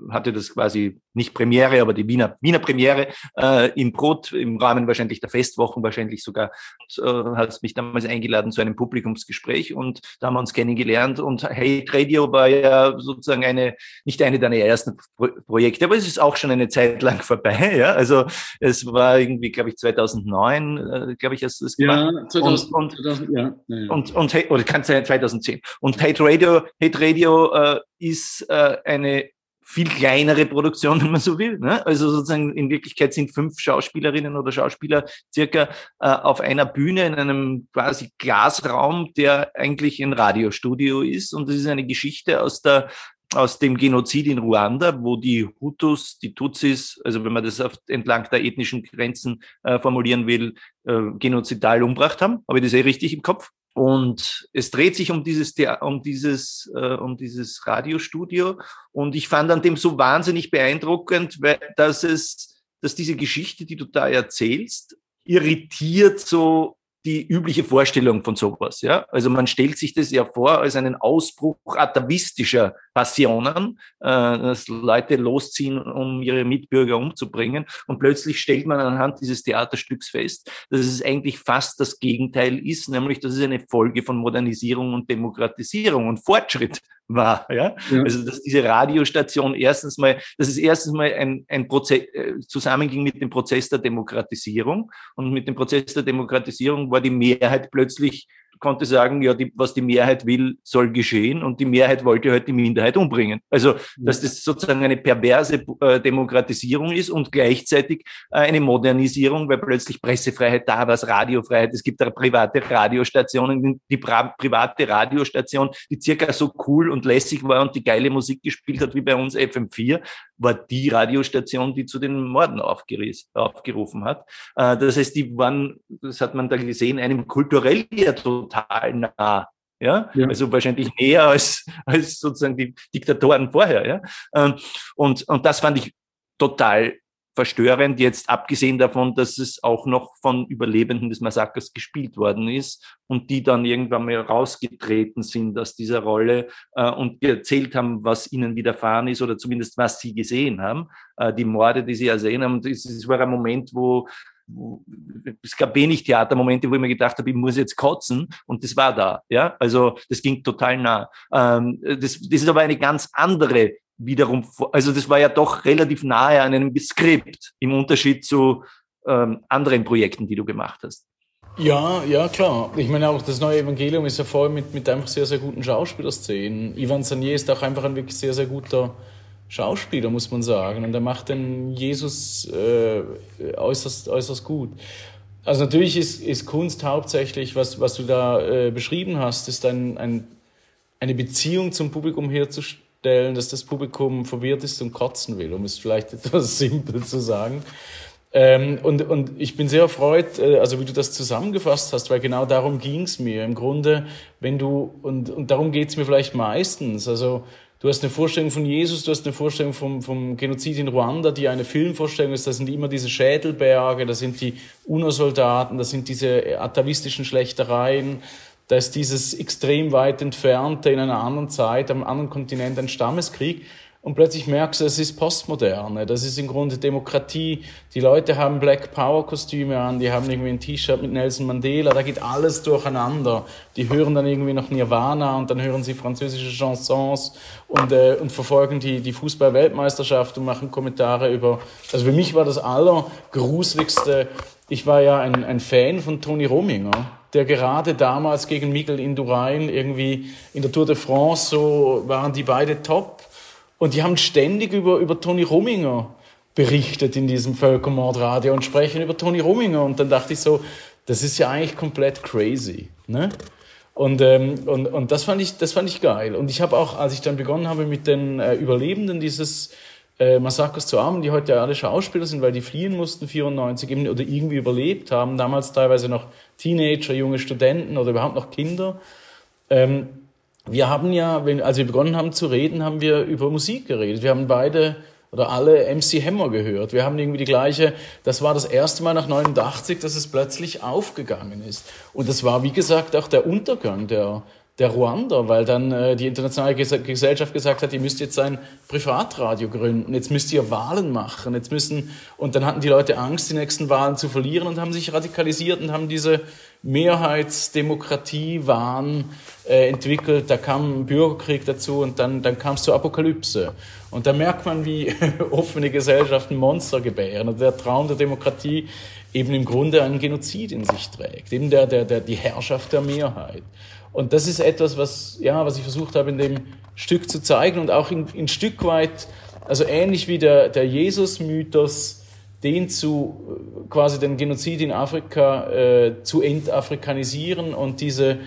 hatte das quasi nicht Premiere, aber die Wiener, Wiener Premiere äh, im Brot, im Rahmen wahrscheinlich der Festwochen, wahrscheinlich sogar, äh, hat mich damals eingeladen zu einem Publikumsgespräch und da haben wir uns kennengelernt und Hate Radio war ja sozusagen eine, nicht eine deiner ersten Pro Projekte, aber es ist auch schon eine Zeit lang vorbei, ja, also es war irgendwie, glaube ich, 2009, äh, glaube ich, hast du das gemacht. Ja, 2000, und, und, 2000, ja, ja. und, und, oder kann es sein 2010. Und Hate Radio, Hate Radio äh, ist äh, eine viel kleinere Produktion, wenn man so will. Ne? Also sozusagen in Wirklichkeit sind fünf Schauspielerinnen oder Schauspieler circa äh, auf einer Bühne in einem quasi Glasraum, der eigentlich ein Radiostudio ist. Und das ist eine Geschichte aus der aus dem Genozid in Ruanda, wo die Hutus, die Tutsis, also wenn man das auf, entlang der ethnischen Grenzen äh, formulieren will, äh, genozidal umbracht haben. Habe ich das eh richtig im Kopf? Und es dreht sich um dieses, um dieses, äh, um dieses Radiostudio. Und ich fand an dem so wahnsinnig beeindruckend, dass es, dass diese Geschichte, die du da erzählst, irritiert so die übliche Vorstellung von sowas. Ja? Also man stellt sich das ja vor als einen Ausbruch atavistischer Passionen, äh, dass Leute losziehen, um ihre Mitbürger umzubringen. Und plötzlich stellt man anhand dieses Theaterstücks fest, dass es eigentlich fast das Gegenteil ist, nämlich dass es eine Folge von Modernisierung und Demokratisierung und Fortschritt war. Ja? ja. Also dass diese Radiostation erstens mal, dass es erstens mal ein, ein Prozess äh, zusammenging mit dem Prozess der Demokratisierung und mit dem Prozess der Demokratisierung war die Mehrheit plötzlich konnte sagen, ja, die, was die Mehrheit will, soll geschehen und die Mehrheit wollte halt die Minderheit umbringen. Also, dass das sozusagen eine perverse äh, Demokratisierung ist und gleichzeitig äh, eine Modernisierung, weil plötzlich Pressefreiheit da war, Radiofreiheit, es gibt da private Radiostationen, die private Radiostation, die circa so cool und lässig war und die geile Musik gespielt hat wie bei uns FM4, war die Radiostation, die zu den Morden aufgerufen hat. Äh, das heißt, die waren, das hat man da gesehen, einem kulturell ja total nah. Ja? ja? also wahrscheinlich näher als, als sozusagen die Diktatoren vorher. Ja? Ähm, und, und das fand ich total verstörend, jetzt abgesehen davon, dass es auch noch von Überlebenden des Massakers gespielt worden ist und die dann irgendwann mal rausgetreten sind aus dieser Rolle äh, und erzählt haben, was ihnen widerfahren ist oder zumindest was sie gesehen haben, äh, die Morde, die sie ersehen haben. Es war ein Moment, wo es gab wenig Theatermomente, wo ich mir gedacht habe, ich muss jetzt kotzen und das war da. Ja, also das ging total nah. Ähm, das, das ist aber eine ganz andere wiederum, also das war ja doch relativ nahe an einem Skript im Unterschied zu ähm, anderen Projekten, die du gemacht hast.
Ja, ja, klar. Ich meine auch, das neue Evangelium ist ja voll mit, mit einfach sehr, sehr guten Schauspielerszenen. Ivan Sanier ist auch einfach ein wirklich sehr, sehr guter Schauspieler, muss man sagen. Und er macht den Jesus äh, äußerst, äußerst gut. Also natürlich ist, ist Kunst hauptsächlich, was, was du da äh, beschrieben hast, ist ein, ein, eine Beziehung zum Publikum herzustellen stellen, dass das Publikum verwirrt ist und kotzen will, um es vielleicht etwas simpel zu sagen. Ähm, und, und ich bin sehr erfreut, äh, also wie du das zusammengefasst hast, weil genau darum ging es mir. Im Grunde, wenn du, und, und darum geht es mir vielleicht meistens, also du hast eine Vorstellung von Jesus, du hast eine Vorstellung vom, vom Genozid in Ruanda, die eine Filmvorstellung ist, das sind immer diese Schädelberge, das sind die UNO-Soldaten, das sind diese atavistischen Schlechtereien, da ist dieses extrem weit entfernte in einer anderen Zeit, am anderen Kontinent ein Stammeskrieg. Und plötzlich merkst du, es ist Postmoderne, das ist im Grunde Demokratie. Die Leute haben Black Power Kostüme an, die haben irgendwie ein T-Shirt mit Nelson Mandela, da geht alles durcheinander. Die hören dann irgendwie noch Nirvana und dann hören sie französische Chansons und, äh, und verfolgen die, die Fußball-Weltmeisterschaft und machen Kommentare über. Also für mich war das allergruseligste, ich war ja ein, ein Fan von Toni Rominger der gerade damals gegen Miguel Indurain irgendwie in der Tour de France, so waren die beide top. Und die haben ständig über, über Toni Rominger berichtet in diesem Völkermordradio und sprechen über Toni Rominger. Und dann dachte ich so, das ist ja eigentlich komplett crazy. Ne? Und, ähm, und, und das, fand ich, das fand ich geil. Und ich habe auch, als ich dann begonnen habe mit den äh, Überlebenden dieses äh, Massakers zu Armen, die heute alle Schauspieler sind, weil die fliehen mussten, 94 eben, oder irgendwie überlebt haben, damals teilweise noch Teenager, junge Studenten oder überhaupt noch Kinder. Ähm, wir haben ja, wenn, als wir begonnen haben zu reden, haben wir über Musik geredet. Wir haben beide oder alle MC Hammer gehört. Wir haben irgendwie die gleiche, das war das erste Mal nach 89, dass es plötzlich aufgegangen ist. Und das war, wie gesagt, auch der Untergang der, der Ruanda, weil dann äh, die internationale Gesellschaft gesagt hat, ihr müsst jetzt ein Privatradio gründen, jetzt müsst ihr Wahlen machen, jetzt müssen und dann hatten die Leute Angst, die nächsten Wahlen zu verlieren und haben sich radikalisiert und haben diese Mehrheitsdemokratie-Wahn äh, entwickelt. Da kam ein Bürgerkrieg dazu und dann dann kam es zur Apokalypse und da merkt man, wie offene Gesellschaften Monster gebären und der Traum der Demokratie eben im Grunde einen Genozid in sich trägt, eben der der der die Herrschaft der Mehrheit. Und das ist etwas, was, ja, was ich versucht habe, in dem Stück zu zeigen und auch in, in Stück weit, also ähnlich wie der, der Jesus-Mythos, den zu, quasi den Genozid in Afrika äh, zu entafrikanisieren und diese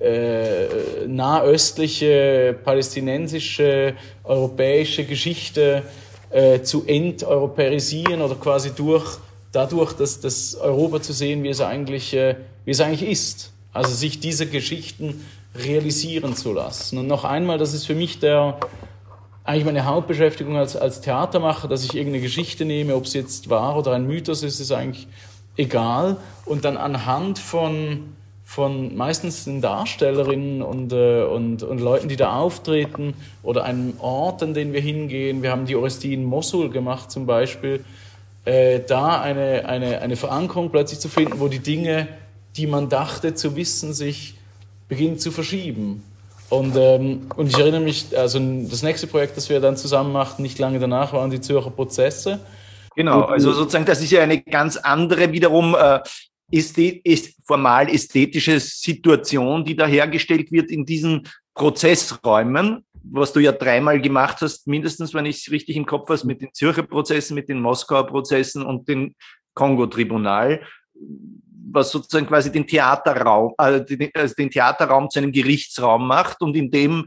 äh, nahöstliche, palästinensische, europäische Geschichte äh, zu enteuropäisieren oder quasi durch, dadurch das, das Europa zu sehen, wie es, eigentlich, äh, wie es eigentlich ist. Also sich diese Geschichten realisieren zu lassen. Und noch einmal, das ist für mich der, eigentlich meine Hauptbeschäftigung als, als Theatermacher, dass ich irgendeine Geschichte nehme, ob es jetzt wahr oder ein Mythos ist, ist eigentlich egal. Und dann anhand von, von meistens den Darstellerinnen und, äh, und, und Leuten, die da auftreten oder einem Ort, an den wir hingehen. Wir haben die Orestie in Mosul gemacht zum Beispiel. Äh, da eine, eine, eine Verankerung plötzlich zu finden, wo die Dinge, die man dachte zu wissen, sich beginnen zu verschieben. Und, ähm, und ich erinnere mich, also das nächste Projekt, das wir dann zusammen machten, nicht lange danach, waren die Zürcher Prozesse.
Genau, also sozusagen, das ist ja eine ganz andere wiederum äh, ist formal ästhetische Situation, die da hergestellt wird in diesen Prozessräumen, was du ja dreimal gemacht hast, mindestens, wenn ich es richtig im Kopf habe, mit den Zürcher Prozessen, mit den Moskauer Prozessen und dem Kongo-Tribunal was sozusagen quasi den Theaterraum, äh, also den Theaterraum zu einem Gerichtsraum macht und in dem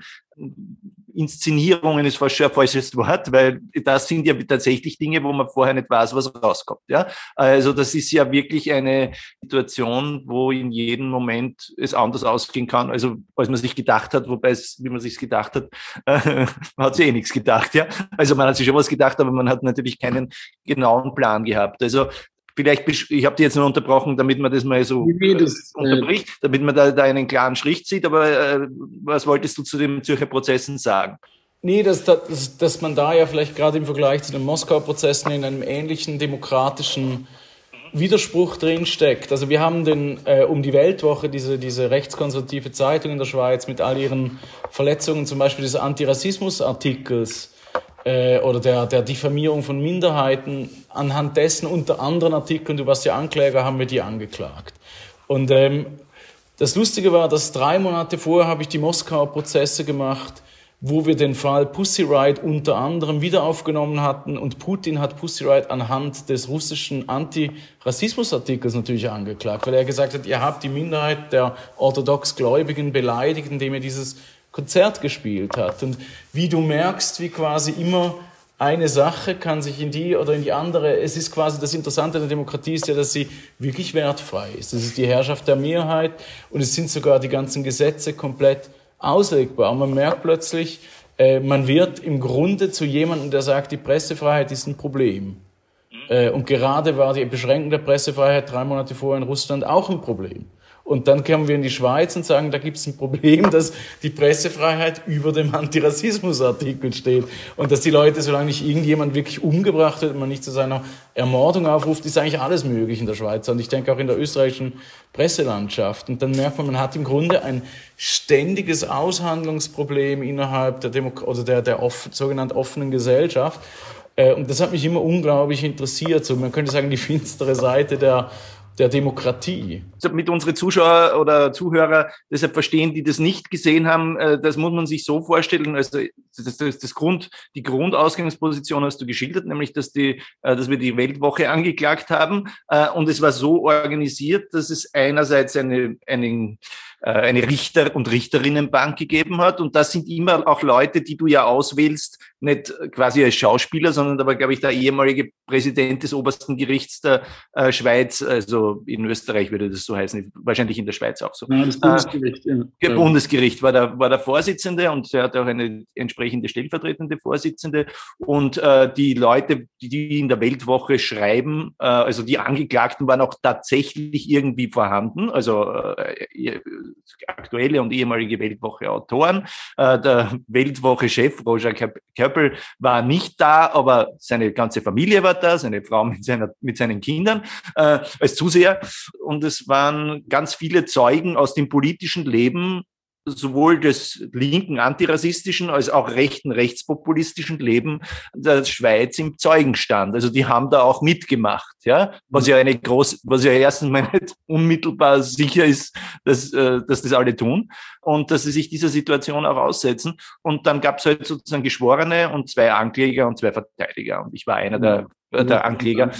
Inszenierungen ist fast schon ein falsches Wort, weil das sind ja tatsächlich Dinge, wo man vorher nicht weiß, was rauskommt. Ja? Also das ist ja wirklich eine Situation, wo in jedem Moment es anders ausgehen kann, also als man sich gedacht hat, wobei es, wie man sich gedacht hat, man hat sich eh nichts gedacht. Ja? Also man hat sich schon was gedacht, aber man hat natürlich keinen genauen Plan gehabt. Also vielleicht, ich habe die jetzt nur unterbrochen, damit man das mal so nee, das, äh, unterbricht, damit man da, da einen klaren Strich zieht, aber äh, was wolltest du zu den Zürcher Prozessen sagen?
Nee, dass, dass, dass man da ja vielleicht gerade im Vergleich zu den Moskauer Prozessen in einem ähnlichen demokratischen Widerspruch drinsteckt. Also wir haben den äh, um die Weltwoche, diese, diese rechtskonservative Zeitung in der Schweiz mit all ihren Verletzungen, zum Beispiel des Antirassismus-Artikels, äh, oder der, der Diffamierung von Minderheiten. Anhand dessen unter anderen Artikeln, du warst ja Ankläger, haben wir die angeklagt. Und ähm, das Lustige war, dass drei Monate vorher habe ich die Moskauer Prozesse gemacht, wo wir den Fall Pussy Riot unter anderem wieder aufgenommen hatten und Putin hat Pussy Riot anhand des russischen Antirassismusartikels natürlich angeklagt, weil er gesagt hat, ihr habt die Minderheit der orthodox Gläubigen beleidigt, indem ihr dieses Konzert gespielt hat. Und wie du merkst, wie quasi immer eine Sache kann sich in die oder in die andere, es ist quasi das Interessante an der Demokratie ist ja, dass sie wirklich wertfrei ist. Das ist die Herrschaft der Mehrheit und es sind sogar die ganzen Gesetze komplett auslegbar. Und man merkt plötzlich, äh, man wird im Grunde zu jemandem, der sagt, die Pressefreiheit ist ein Problem. Äh, und gerade war die Beschränkung der Pressefreiheit drei Monate vorher in Russland auch ein Problem. Und dann kommen wir in die Schweiz und sagen, da gibt es ein Problem, dass die Pressefreiheit über dem Antirassismusartikel steht. Und dass die Leute, solange nicht irgendjemand wirklich umgebracht wird und man nicht zu seiner Ermordung aufruft, ist eigentlich alles möglich in der Schweiz. Und ich denke auch in der österreichischen Presselandschaft. Und dann merkt man, man hat im Grunde ein ständiges Aushandlungsproblem innerhalb der, Demo oder der, der off sogenannten offenen Gesellschaft. Äh, und das hat mich immer unglaublich interessiert. So, man könnte sagen, die finstere Seite der der Demokratie.
Mit unsere Zuschauer oder Zuhörer deshalb verstehen, die das nicht gesehen haben, äh, das muss man sich so vorstellen. Also das, das, das Grund, die Grundausgangsposition hast du geschildert, nämlich dass die, äh, dass wir die Weltwoche angeklagt haben äh, und es war so organisiert, dass es einerseits eine, einen eine Richter- und Richterinnenbank gegeben hat. Und das sind immer auch Leute, die du ja auswählst, nicht quasi als Schauspieler, sondern da war, glaube ich, der ehemalige Präsident des obersten Gerichts der äh, Schweiz, also in Österreich würde das so heißen, wahrscheinlich in der Schweiz auch so. Ja, das Bundesgericht. Äh, ja. Bundesgericht war der, war der Vorsitzende und er hat auch eine entsprechende stellvertretende Vorsitzende. Und äh, die Leute, die, die in der Weltwoche schreiben, äh, also die Angeklagten waren auch tatsächlich irgendwie vorhanden. Also äh, aktuelle und ehemalige Weltwoche-Autoren. Äh, der Weltwoche-Chef Roger Köppel war nicht da, aber seine ganze Familie war da, seine Frau mit, seiner, mit seinen Kindern äh, als Zuseher. Und es waren ganz viele Zeugen aus dem politischen Leben sowohl des linken antirassistischen als auch rechten rechtspopulistischen Leben der Schweiz im Zeugenstand. Also die haben da auch mitgemacht, ja, was ja eine große, was ja erstens mal nicht unmittelbar sicher ist, dass, äh, dass das alle tun und dass sie sich dieser Situation auch aussetzen. Und dann gab es halt sozusagen Geschworene und zwei Ankläger und zwei Verteidiger. Und ich war einer der, der Ankläger.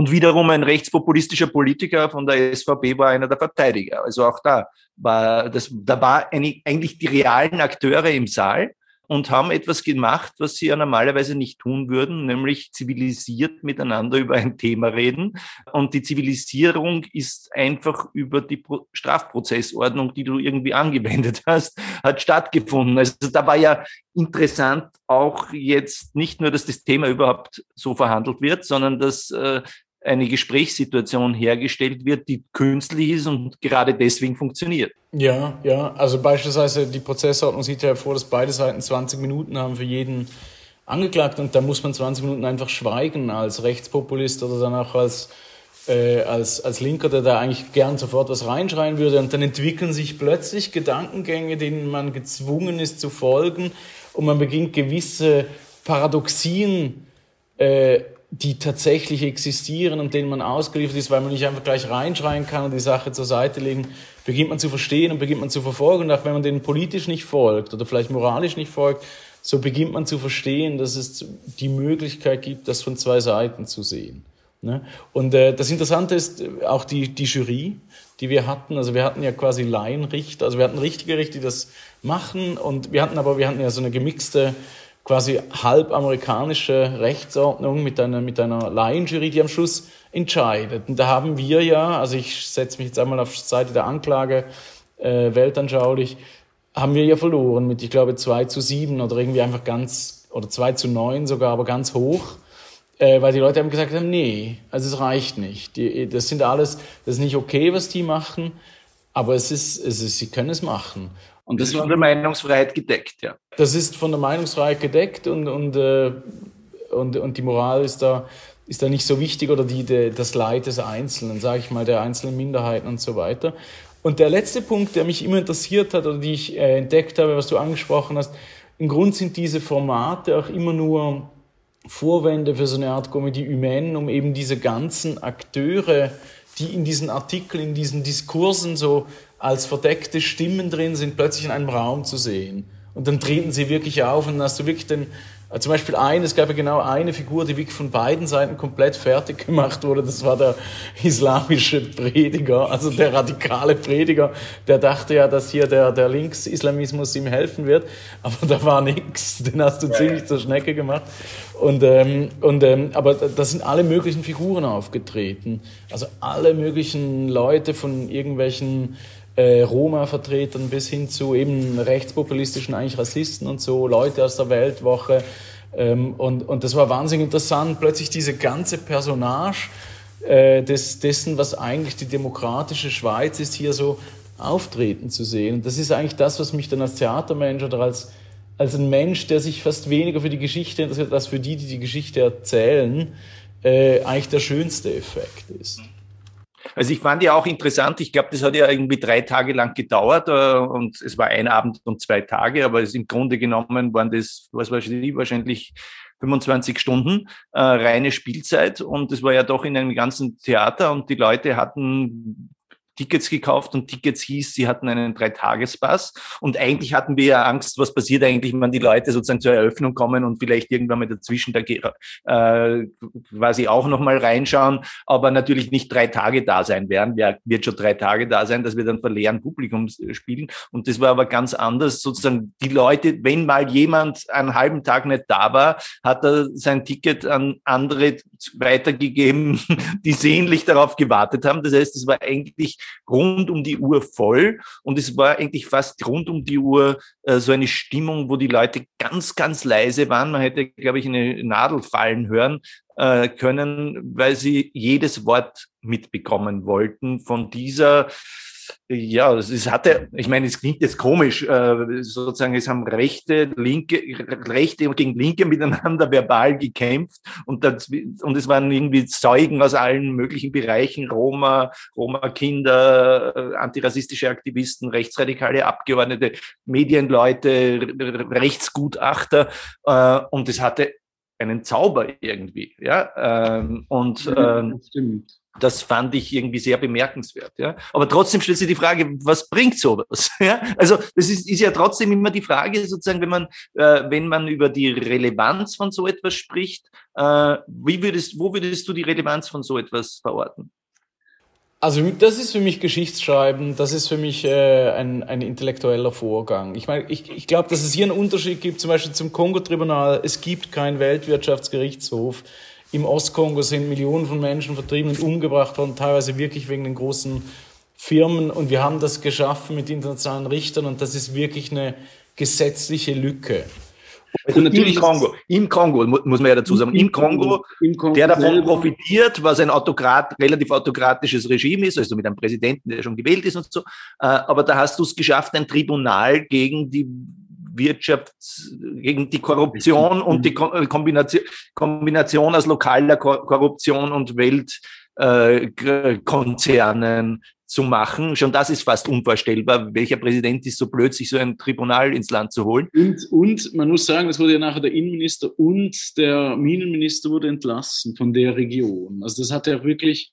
Und wiederum ein rechtspopulistischer Politiker von der SVP war einer der Verteidiger. Also auch da war das, da war eigentlich die realen Akteure im Saal und haben etwas gemacht, was sie ja normalerweise nicht tun würden, nämlich zivilisiert miteinander über ein Thema reden. Und die Zivilisierung ist einfach über die Strafprozessordnung, die du irgendwie angewendet hast, hat stattgefunden. Also da war ja interessant auch jetzt nicht nur, dass das Thema überhaupt so verhandelt wird, sondern dass äh, eine Gesprächssituation hergestellt wird, die künstlich ist und gerade deswegen funktioniert.
Ja, ja. Also beispielsweise die Prozessordnung sieht ja vor, dass beide Seiten 20 Minuten haben für jeden angeklagt und da muss man 20 Minuten einfach schweigen als Rechtspopulist oder dann auch als, äh, als, als Linker, der da eigentlich gern sofort was reinschreien würde. Und dann entwickeln sich plötzlich Gedankengänge, denen man gezwungen ist zu folgen und man beginnt gewisse Paradoxien äh, die tatsächlich existieren und denen man ausgeliefert ist, weil man nicht einfach gleich reinschreien kann und die Sache zur Seite legen, beginnt man zu verstehen und beginnt man zu verfolgen. Und auch wenn man denen politisch nicht folgt oder vielleicht moralisch nicht folgt, so beginnt man zu verstehen, dass es die Möglichkeit gibt, das von zwei Seiten zu sehen. Ne? Und äh, das Interessante ist äh, auch die, die Jury, die wir hatten. Also wir hatten ja quasi Laienrichter, also wir hatten richtige Richter, die das machen und wir hatten aber, wir hatten ja so eine gemixte quasi halb amerikanische Rechtsordnung mit einer, mit einer Laienjury, die am Schluss entscheidet. Und da haben wir ja, also ich setze mich jetzt einmal auf die Seite der Anklage, äh, weltanschaulich, haben wir ja verloren mit, ich glaube, 2 zu 7 oder irgendwie einfach ganz, oder 2 zu 9 sogar, aber ganz hoch. Äh, weil die Leute haben gesagt nee, also es reicht nicht. Die, das sind alles, das ist nicht okay, was die machen, aber es ist, es ist, sie können es machen.
Und das ist von der Meinungsfreiheit gedeckt, ja.
Das ist von der Meinungsfreiheit gedeckt und, und, äh, und, und die Moral ist da, ist da nicht so wichtig oder die, die, das Leid des Einzelnen, sage ich mal, der einzelnen Minderheiten und so weiter. Und der letzte Punkt, der mich immer interessiert hat oder die ich äh, entdeckt habe, was du angesprochen hast, im Grund sind diese Formate auch immer nur Vorwände für so eine Art Comedy humaine, um eben diese ganzen Akteure, die in diesen Artikeln, in diesen Diskursen so als verdeckte Stimmen drin sind, plötzlich in einem Raum zu sehen. Und dann treten sie wirklich auf und dann hast du wirklich den, äh, zum Beispiel eine, es gab ja genau eine Figur, die wirklich von beiden Seiten komplett fertig gemacht wurde. Das war der islamische Prediger, also der radikale Prediger. Der dachte ja, dass hier der, der Linksislamismus ihm helfen wird, aber da war nichts. Den hast du ziemlich zur Schnecke gemacht. Und, ähm, und, ähm, aber da sind alle möglichen Figuren aufgetreten. Also alle möglichen Leute von irgendwelchen äh, Roma-Vertretern bis hin zu eben rechtspopulistischen, eigentlich Rassisten und so, Leute aus der Weltwoche. Ähm, und, und das war wahnsinnig interessant, plötzlich diese ganze Personage äh, des, dessen, was eigentlich die demokratische Schweiz ist, hier so auftreten zu sehen. Und das ist eigentlich das, was mich dann als Theatermensch oder als, als ein Mensch, der sich fast weniger für die Geschichte interessiert, als für die, die die Geschichte erzählen, äh, eigentlich der schönste Effekt ist.
Also ich fand ja auch interessant, ich glaube, das hat ja irgendwie drei Tage lang gedauert äh, und es war ein Abend und zwei Tage, aber es im Grunde genommen waren das, was weiß ich, wahrscheinlich 25 Stunden äh, reine Spielzeit. Und es war ja doch in einem ganzen Theater und die Leute hatten Tickets gekauft und Tickets hieß, sie hatten einen Dreitagespass. Und eigentlich hatten wir ja Angst, was passiert eigentlich, wenn die Leute sozusagen zur Eröffnung kommen und vielleicht irgendwann mal dazwischen da äh, quasi auch nochmal reinschauen, aber natürlich nicht drei Tage da sein werden. Wer wird schon drei Tage da sein, dass wir dann verleeren Publikum spielen. Und das war aber ganz anders. Sozusagen die Leute, wenn mal jemand einen halben Tag nicht da war, hat er sein Ticket an andere weitergegeben, die sehnlich darauf gewartet haben. Das heißt, es war eigentlich rund um die Uhr voll und es war eigentlich fast rund um die Uhr äh, so eine Stimmung, wo die Leute ganz, ganz leise waren. Man hätte, glaube ich, eine Nadel fallen hören äh, können, weil sie jedes Wort mitbekommen wollten von dieser ja, es hatte, ich meine, es klingt jetzt komisch, äh, sozusagen, es haben Rechte, Linke, Rechte gegen Linke miteinander verbal gekämpft und, das, und es waren irgendwie Zeugen aus allen möglichen Bereichen, Roma, Roma-Kinder, äh, antirassistische Aktivisten, rechtsradikale Abgeordnete, Medienleute, Rechtsgutachter äh, und es hatte einen Zauber irgendwie. Ja? Ähm, und ähm, stimmt das fand ich irgendwie sehr bemerkenswert. Ja? Aber trotzdem stellt sich die Frage, was bringt sowas? Ja? Also das ist, ist ja trotzdem immer die Frage, sozusagen, wenn man, äh, wenn man über die Relevanz von so etwas spricht, äh, wie würdest, wo würdest du die Relevanz von so etwas verorten?
Also das ist für mich Geschichtsschreiben, das ist für mich äh, ein, ein intellektueller Vorgang. Ich meine, ich, ich glaube, dass es hier einen Unterschied gibt, zum Beispiel zum Kongo-Tribunal. Es gibt keinen Weltwirtschaftsgerichtshof. Im Ostkongo sind Millionen von Menschen vertrieben und umgebracht worden, teilweise wirklich wegen den großen Firmen. Und wir haben das geschaffen mit internationalen Richtern und das ist wirklich eine gesetzliche Lücke.
Also natürlich Im Kongo, im Kongo, muss man ja dazu sagen, im, Kongo, im Kongo, der davon profitiert, was ein Autokrat, relativ autokratisches Regime ist, also mit einem Präsidenten, der schon gewählt ist und so. Äh, aber da hast du es geschafft, ein Tribunal gegen die Wirtschafts-, gegen die Korruption und die äh, Kombination, Kombination aus lokaler Korruption und Weltkonzernen äh, zu machen. Schon das ist fast unvorstellbar. Welcher Präsident ist so blöd, sich so ein Tribunal ins Land zu holen?
Und, und man muss sagen, es wurde ja nachher der Innenminister und der Minenminister wurde entlassen von der Region. Also das hat ja wirklich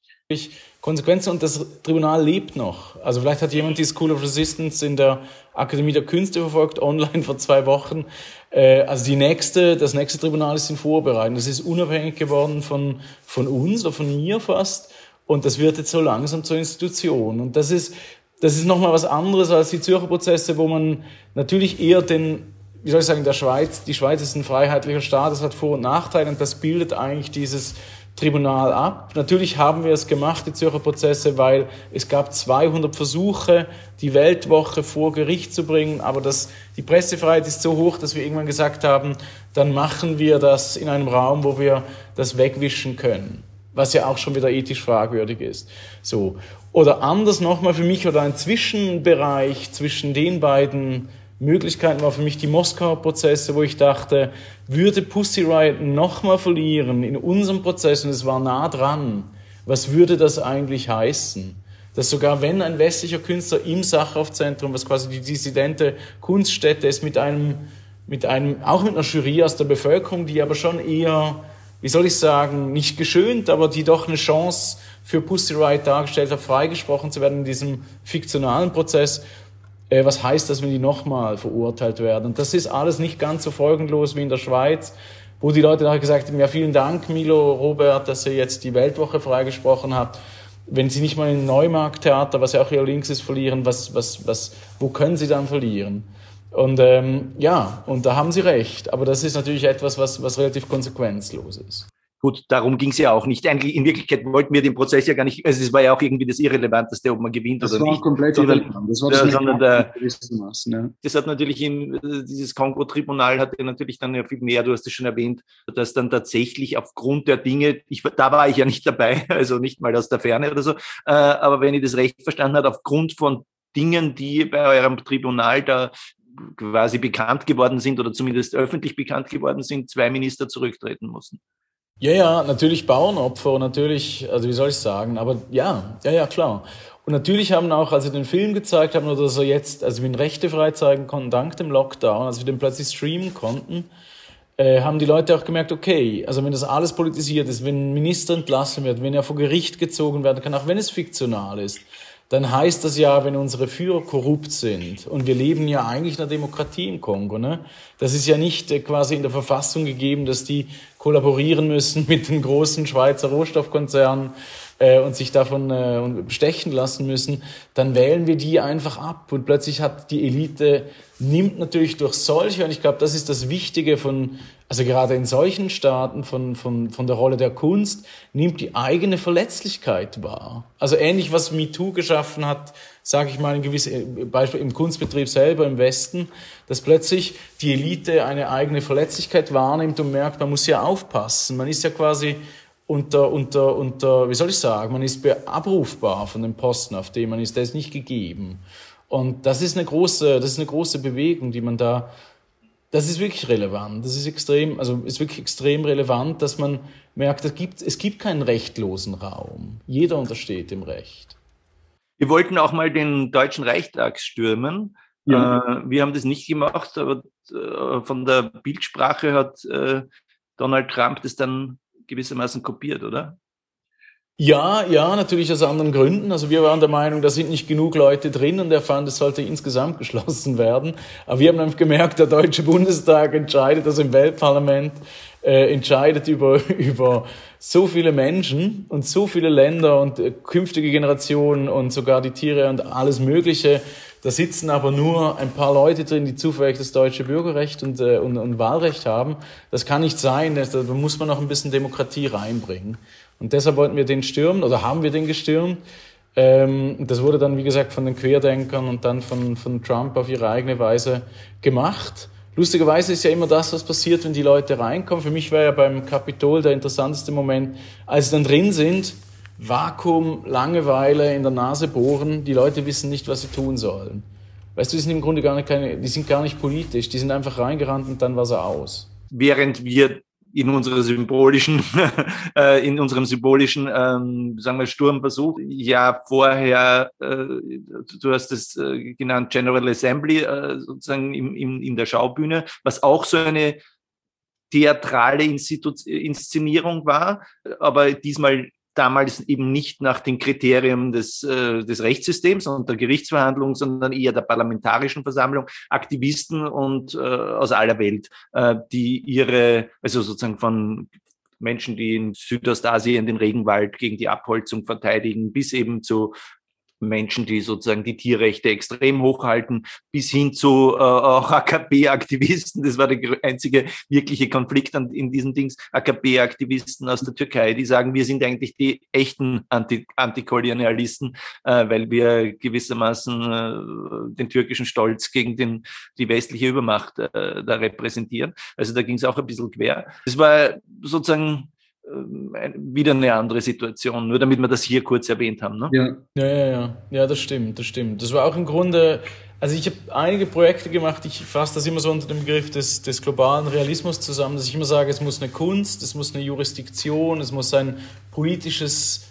Konsequenzen und das Tribunal lebt noch. Also vielleicht hat jemand die School of Resistance in der Akademie der Künste verfolgt, online vor zwei Wochen. Äh, also die nächste, das nächste Tribunal ist in Vorbereitung. Das ist unabhängig geworden von, von uns oder von mir fast. Und das wird jetzt so langsam zur Institution. Und das ist, das ist nochmal was anderes als die Zürcher Prozesse, wo man natürlich eher den, wie soll ich sagen, der Schweiz, die Schweiz ist ein freiheitlicher Staat, das hat Vor- und Nachteile und das bildet eigentlich dieses Tribunal ab. Natürlich haben wir es gemacht, die Zürcher Prozesse, weil es gab 200 Versuche, die Weltwoche vor Gericht zu bringen, aber das, die Pressefreiheit ist so hoch, dass wir irgendwann gesagt haben, dann machen wir das in einem Raum, wo wir das wegwischen können, was ja auch schon wieder ethisch fragwürdig ist. So. Oder anders nochmal für mich oder ein Zwischenbereich zwischen den beiden Möglichkeiten war für mich die Moskauer Prozesse, wo ich dachte, würde Pussy Riot nochmal verlieren in unserem Prozess, und es war nah dran, was würde das eigentlich heißen? Dass sogar wenn ein westlicher Künstler im Sacharow-Zentrum, was quasi die dissidente Kunststätte ist, mit einem, mit einem, auch mit einer Jury aus der Bevölkerung, die aber schon eher, wie soll ich sagen, nicht geschönt, aber die doch eine Chance für Pussy Riot dargestellt hat, freigesprochen zu werden in diesem fiktionalen Prozess, äh, was heißt das, wenn die nochmal verurteilt werden? Und das ist alles nicht ganz so folgenlos wie in der Schweiz, wo die Leute nachher gesagt haben, ja, vielen Dank, Milo, Robert, dass ihr jetzt die Weltwoche freigesprochen habt. Wenn sie nicht mal im Neumarkttheater, was ja auch hier links ist, verlieren, was, was, was, wo können sie dann verlieren? Und ähm, ja, und da haben sie recht. Aber das ist natürlich etwas, was, was relativ konsequenzlos ist.
Gut, darum ging es ja auch nicht. Eigentlich in Wirklichkeit wollten wir den Prozess ja gar nicht, also es war ja auch irgendwie das Irrelevanteste, ob man gewinnt das oder nicht. Das war komplett irrelevant. Das war das, ja, sondern der, ja. das hat natürlich in, dieses Kongo-Tribunal hatte natürlich dann ja viel mehr, du hast es schon erwähnt, dass dann tatsächlich aufgrund der Dinge, ich, da war ich ja nicht dabei, also nicht mal aus der Ferne oder so, äh, aber wenn ich das recht verstanden habe, aufgrund von Dingen, die bei eurem Tribunal da quasi bekannt geworden sind oder zumindest öffentlich bekannt geworden sind, zwei Minister zurücktreten mussten.
Ja, ja, natürlich Bauernopfer, natürlich, also wie soll ich sagen, aber ja, ja, ja, klar. Und natürlich haben auch, als wir den Film gezeigt haben oder so jetzt, also wir ihn rechtefrei zeigen konnten, dank dem Lockdown, als wir den plötzlich streamen konnten, äh, haben die Leute auch gemerkt, okay, also wenn das alles politisiert ist, wenn ein Minister entlassen wird, wenn er vor Gericht gezogen werden kann, auch wenn es fiktional ist, dann heißt das ja, wenn unsere Führer korrupt sind, und wir leben ja eigentlich in einer Demokratie im Kongo, ne? das ist ja nicht äh, quasi in der Verfassung gegeben, dass die kollaborieren müssen mit den großen Schweizer Rohstoffkonzernen äh, und sich davon äh, bestechen lassen müssen, dann wählen wir die einfach ab. Und plötzlich hat die Elite, nimmt natürlich durch solche, und ich glaube, das ist das Wichtige von, also gerade in solchen Staaten von, von, von der Rolle der Kunst, nimmt die eigene Verletzlichkeit wahr. Also ähnlich, was MeToo geschaffen hat, sage ich mal, ein gewisses Beispiel im Kunstbetrieb selber im Westen, dass plötzlich die Elite eine eigene Verletzlichkeit wahrnimmt und merkt, man muss ja aufpassen. Man ist ja quasi unter, unter, unter, wie soll ich sagen, man ist abrufbar von dem Posten, auf dem man ist, der ist nicht gegeben. Und das ist eine große, das ist eine große Bewegung, die man da, das ist wirklich relevant. Das ist extrem, also ist wirklich extrem relevant, dass man merkt, es gibt, es gibt keinen rechtlosen Raum. Jeder untersteht dem Recht.
Wir wollten auch mal den Deutschen Reichstag stürmen. Ja. Äh, wir haben das nicht gemacht, aber äh, von der Bildsprache hat äh, Donald Trump das dann gewissermaßen kopiert, oder?
Ja, ja, natürlich aus anderen Gründen. Also wir waren der Meinung, da sind nicht genug Leute drin und er fand, es sollte insgesamt geschlossen werden. Aber wir haben dann gemerkt, der Deutsche Bundestag entscheidet, also im Weltparlament äh, entscheidet über, über so viele Menschen und so viele Länder und äh, künftige Generationen und sogar die Tiere und alles Mögliche. Da sitzen aber nur ein paar Leute drin, die zufällig das deutsche Bürgerrecht und, äh, und, und Wahlrecht haben. Das kann nicht sein. Da muss man noch ein bisschen Demokratie reinbringen. Und deshalb wollten wir den stürmen oder haben wir den gestürmt. Ähm, das wurde dann, wie gesagt, von den Querdenkern und dann von, von Trump auf ihre eigene Weise gemacht. Lustigerweise ist ja immer das, was passiert, wenn die Leute reinkommen. Für mich war ja beim Kapitol der interessanteste Moment, als sie dann drin sind, Vakuum, Langeweile, in der Nase bohren, die Leute wissen nicht, was sie tun sollen. Weißt du, die sind im Grunde gar nicht keine, die sind gar nicht politisch, die sind einfach reingerannt und dann war sie aus.
Während wir in unserer symbolischen, äh, in unserem symbolischen, ähm, sagen wir, Sturmversuch. Ja, vorher, äh, du hast es äh, genannt, General Assembly, äh, sozusagen im, im, in der Schaubühne, was auch so eine theatrale Institu Inszenierung war, aber diesmal damals eben nicht nach den Kriterien des, äh, des Rechtssystems und der Gerichtsverhandlung, sondern eher der parlamentarischen Versammlung, Aktivisten und äh, aus aller Welt, äh, die ihre, also sozusagen von Menschen, die in Südostasien den Regenwald gegen die Abholzung verteidigen, bis eben zu Menschen, die sozusagen die Tierrechte extrem hochhalten, bis hin zu äh, auch AKP-Aktivisten. Das war der einzige wirkliche Konflikt an, in diesen Dings. AKP-Aktivisten aus der Türkei, die sagen, wir sind eigentlich die echten Anti Antikolonialisten, äh, weil wir gewissermaßen äh, den türkischen Stolz gegen den, die westliche Übermacht äh, da repräsentieren. Also da ging es auch ein bisschen quer. Es war sozusagen wieder eine andere Situation, nur damit wir das hier kurz erwähnt haben. Ne?
Ja. ja, ja, ja. Ja, das stimmt, das stimmt. Das war auch im Grunde, also ich habe einige Projekte gemacht, ich fasse das immer so unter dem Begriff des, des globalen Realismus zusammen, dass ich immer sage, es muss eine Kunst, es muss eine Jurisdiktion, es muss ein politisches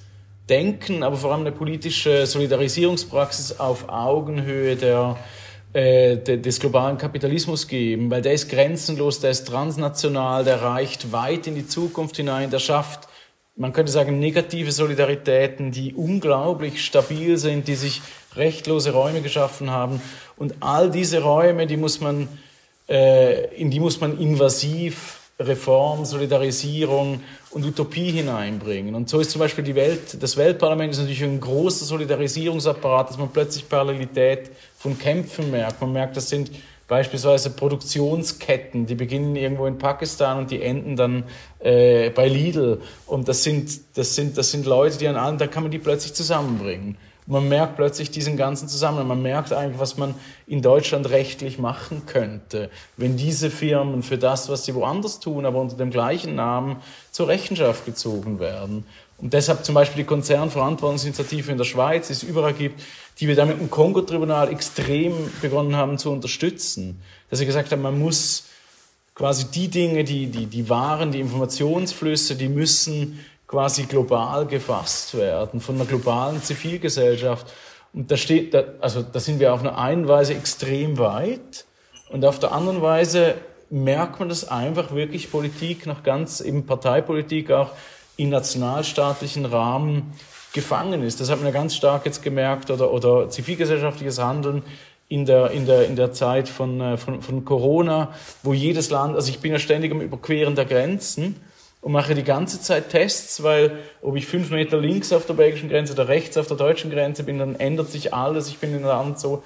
Denken, aber vor allem eine politische Solidarisierungspraxis auf Augenhöhe der äh, des globalen Kapitalismus geben, weil der ist grenzenlos, der ist transnational, der reicht weit in die Zukunft hinein, der schafft, man könnte sagen, negative Solidaritäten, die unglaublich stabil sind, die sich rechtlose Räume geschaffen haben. Und all diese Räume, die muss man, äh, in die muss man invasiv Reform, Solidarisierung und Utopie hineinbringen. Und so ist zum Beispiel die Welt, das Weltparlament ist natürlich ein großer Solidarisierungsapparat, dass man plötzlich Parallelität von Kämpfen merkt. Man merkt, das sind beispielsweise Produktionsketten, die beginnen irgendwo in Pakistan und die enden dann äh, bei Lidl. Und das sind, das, sind, das sind Leute, die an allen, da kann man die plötzlich zusammenbringen. Man merkt plötzlich diesen ganzen Zusammenhang. Man merkt eigentlich, was man in Deutschland rechtlich machen könnte, wenn diese Firmen für das, was sie woanders tun, aber unter dem gleichen Namen zur Rechenschaft gezogen werden. Und deshalb zum Beispiel die Konzernverantwortungsinitiative in der Schweiz, die es überall gibt, die wir damit im Kongo-Tribunal extrem begonnen haben zu unterstützen. Dass sie gesagt haben, man muss quasi die Dinge, die, die, die Waren, die Informationsflüsse, die müssen quasi global gefasst werden, von einer globalen Zivilgesellschaft. Und da steht, da, also da sind wir auf einer einen Weise extrem weit und auf der anderen Weise merkt man, dass einfach wirklich Politik noch ganz, eben Parteipolitik auch in nationalstaatlichen Rahmen gefangen ist. Das hat man ja ganz stark jetzt gemerkt oder, oder zivilgesellschaftliches Handeln in der, in der, in der Zeit von, äh, von, von Corona, wo jedes Land, also ich bin ja ständig am Überqueren der Grenzen und mache die ganze Zeit Tests, weil ob ich fünf Meter links auf der belgischen Grenze oder rechts auf der deutschen Grenze bin, dann ändert sich alles. Ich bin in einem Land so.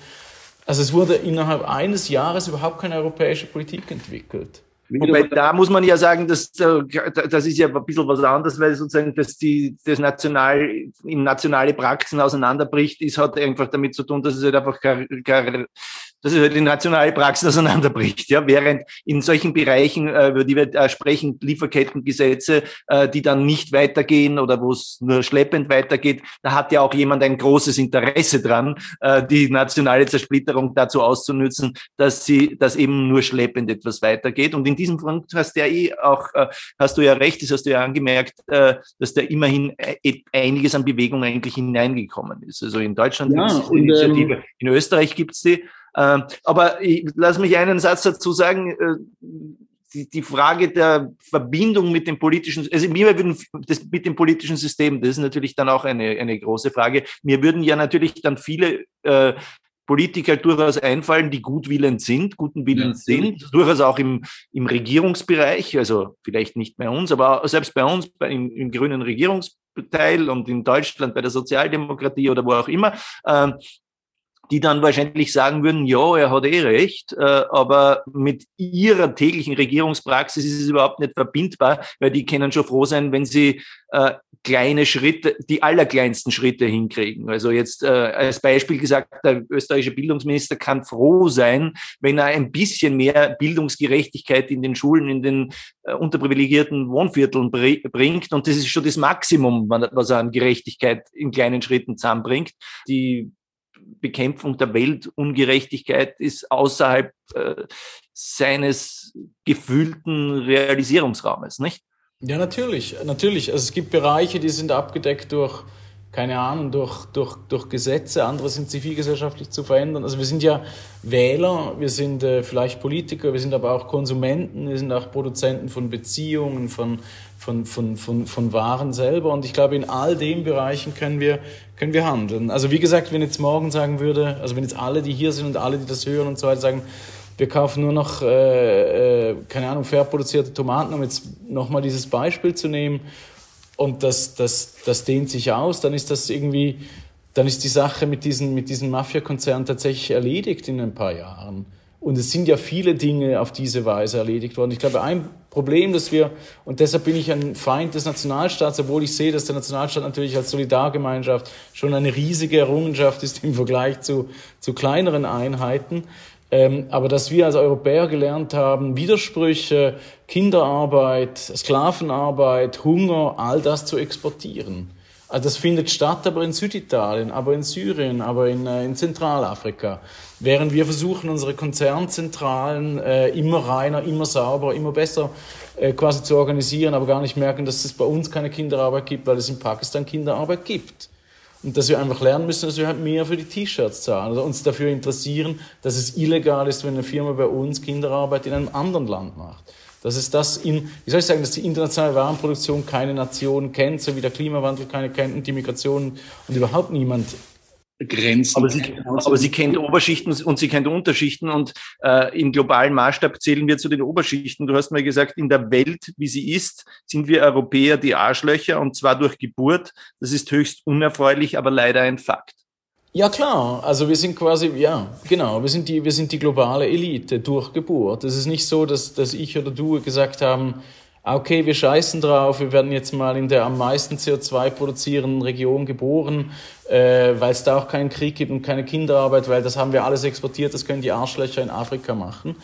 Also es wurde innerhalb eines Jahres überhaupt keine europäische Politik entwickelt.
Wobei da muss man ja sagen, dass das ist ja ein bisschen was anderes, weil sozusagen, dass die das national in nationale Praxen auseinanderbricht, ist hat einfach damit zu tun, dass es halt einfach gar, gar dass es halt die nationale Praxis auseinanderbricht. Ja, während in solchen Bereichen, äh, über die wir äh, sprechen, Lieferkettengesetze, äh, die dann nicht weitergehen oder wo es nur schleppend weitergeht, da hat ja auch jemand ein großes Interesse dran, die nationale Zersplitterung dazu auszunützen, dass sie, dass eben nur schleppend etwas weitergeht. Und in diesem Punkt hast du ja eh auch, hast du ja recht, das hast du ja angemerkt, dass da immerhin einiges an Bewegung eigentlich hineingekommen ist. Also in Deutschland ja, gibt es die Initiative, ähm, in Österreich gibt es die. Ähm, aber ich, lass mich einen Satz dazu sagen. Äh, die, die Frage der Verbindung mit dem politischen, also mir würden das mit dem politischen System, das ist natürlich dann auch eine, eine große Frage. Mir würden ja natürlich dann viele äh, Politiker durchaus einfallen, die gutwillend sind, guten Willens ja. sind, durchaus auch im, im Regierungsbereich, also vielleicht nicht bei uns, aber selbst bei uns bei, im, im grünen Regierungsteil und in Deutschland bei der Sozialdemokratie oder wo auch immer, äh, die dann wahrscheinlich sagen würden, ja, er hat eh recht, äh, aber mit ihrer täglichen Regierungspraxis ist es überhaupt nicht verbindbar, weil die können schon froh sein, wenn sie äh, kleine Schritte, die allerkleinsten Schritte hinkriegen. Also jetzt äh, als Beispiel gesagt, der österreichische Bildungsminister kann froh sein, wenn er ein bisschen mehr Bildungsgerechtigkeit in den Schulen, in den äh, unterprivilegierten Wohnvierteln bringt. Und das ist schon das Maximum, was er an Gerechtigkeit in kleinen Schritten zusammenbringt. Die Bekämpfung der Weltungerechtigkeit ist außerhalb äh, seines gefühlten Realisierungsraumes, nicht?
Ja, natürlich, natürlich. Also es gibt Bereiche, die sind abgedeckt durch, keine Ahnung, durch, durch, durch Gesetze, andere sind zivilgesellschaftlich zu verändern. Also wir sind ja Wähler, wir sind äh, vielleicht Politiker, wir sind aber auch Konsumenten, wir sind auch Produzenten von Beziehungen, von, von, von, von, von Waren selber. Und ich glaube, in all den Bereichen können wir, können wir handeln. Also wie gesagt, wenn jetzt morgen sagen würde, also wenn jetzt alle, die hier sind und alle, die das hören und so weiter sagen, wir kaufen nur noch, äh, äh, keine Ahnung, fair produzierte Tomaten, um jetzt nochmal dieses Beispiel zu nehmen. Und das, das, das dehnt sich aus, dann ist das irgendwie, dann ist die Sache mit diesen, mit diesen Mafia-Konzernen tatsächlich erledigt in ein paar Jahren. Und es sind ja viele Dinge auf diese Weise erledigt worden. Ich glaube, ein Problem, das wir, und deshalb bin ich ein Feind des Nationalstaats, obwohl ich sehe, dass der Nationalstaat natürlich als Solidargemeinschaft schon eine riesige Errungenschaft ist im Vergleich zu, zu kleineren Einheiten. Ähm, aber dass wir als Europäer gelernt haben, Widersprüche, Kinderarbeit, Sklavenarbeit, Hunger, all das zu exportieren. Also das findet statt, aber in Süditalien, aber in Syrien, aber in, äh, in Zentralafrika. Während wir versuchen, unsere Konzernzentralen äh, immer reiner, immer sauberer, immer besser äh, quasi zu organisieren, aber gar nicht merken, dass es bei uns keine Kinderarbeit gibt, weil es in Pakistan Kinderarbeit gibt. Und dass wir einfach lernen müssen, dass wir halt mehr für die T-Shirts zahlen oder uns dafür interessieren, dass es illegal ist, wenn eine Firma bei uns Kinderarbeit in einem anderen Land macht. Dass es das in, wie soll ich sagen, dass die internationale Warenproduktion keine Nation kennt, so wie der Klimawandel keine kennt und die Migration und überhaupt niemand Grenzen.
Aber sie, aber sie kennt Oberschichten und sie kennt Unterschichten und äh, im globalen Maßstab zählen wir zu den Oberschichten. Du hast mal gesagt, in der Welt, wie sie ist, sind wir Europäer die Arschlöcher und zwar durch Geburt. Das ist höchst unerfreulich, aber leider ein Fakt.
Ja klar, also wir sind quasi, ja, genau, wir sind die, wir sind die globale Elite durch Geburt. Es ist nicht so, dass, dass ich oder du gesagt haben, okay, wir scheißen drauf, wir werden jetzt mal in der am meisten CO2 produzierenden Region geboren, äh, weil es da auch keinen Krieg gibt und keine Kinderarbeit, weil das haben wir alles exportiert, das können die Arschlöcher in Afrika machen.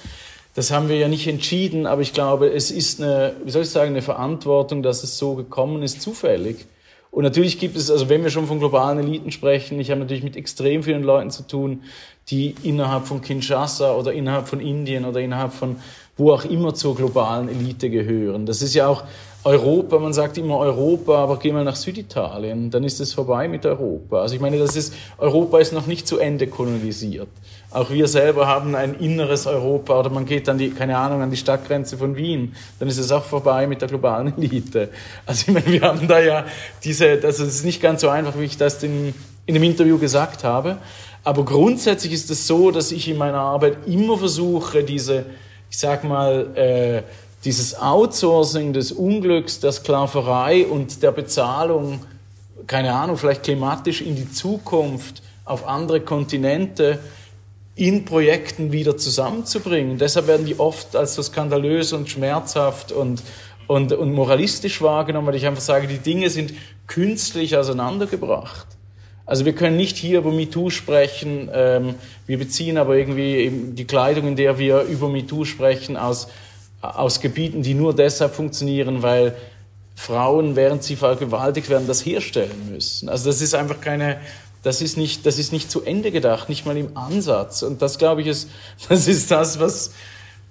Das haben wir ja nicht entschieden, aber ich glaube, es ist eine, wie soll ich sagen, eine Verantwortung, dass es so gekommen ist, zufällig. Und natürlich gibt es, also wenn wir schon von globalen Eliten sprechen, ich habe natürlich mit extrem vielen Leuten zu tun, die innerhalb von Kinshasa oder innerhalb von Indien oder innerhalb von wo auch immer zur globalen Elite gehören. Das ist ja auch Europa, man sagt immer Europa, aber geh mal nach Süditalien, dann ist es vorbei mit Europa. Also ich meine, das ist, Europa ist noch nicht zu Ende kolonisiert. Auch wir selber haben ein inneres Europa oder man geht dann die, keine Ahnung, an die Stadtgrenze von Wien, dann ist es auch vorbei mit der globalen Elite. Also ich meine, wir haben da ja diese, das ist nicht ganz so einfach, wie ich das in, in dem Interview gesagt habe. Aber grundsätzlich ist es so, dass ich in meiner Arbeit immer versuche, diese, ich sag mal, äh, dieses Outsourcing des Unglücks, der Sklaverei und der Bezahlung, keine Ahnung, vielleicht klimatisch in die Zukunft, auf andere Kontinente, in Projekten wieder zusammenzubringen. Deshalb werden die oft als so skandalös und schmerzhaft und, und, und moralistisch wahrgenommen, weil ich einfach sage, die Dinge sind künstlich auseinandergebracht. Also wir können nicht hier über MeToo sprechen. Ähm, wir beziehen aber irgendwie die Kleidung, in der wir über MeToo sprechen, aus, aus Gebieten, die nur deshalb funktionieren, weil Frauen, während sie vergewaltigt werden, das herstellen müssen. Also das ist einfach keine, das ist nicht, das ist nicht zu Ende gedacht, nicht mal im Ansatz. Und das, glaube ich, ist, das ist das, was,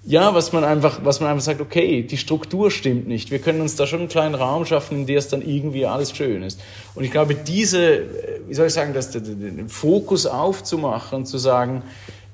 ja, was man einfach, was man einfach sagt, okay, die Struktur stimmt nicht. Wir können uns da schon einen kleinen Raum schaffen, in dem es dann irgendwie alles schön ist. Und ich glaube, diese, wie soll ich sagen, das, den Fokus aufzumachen und zu sagen,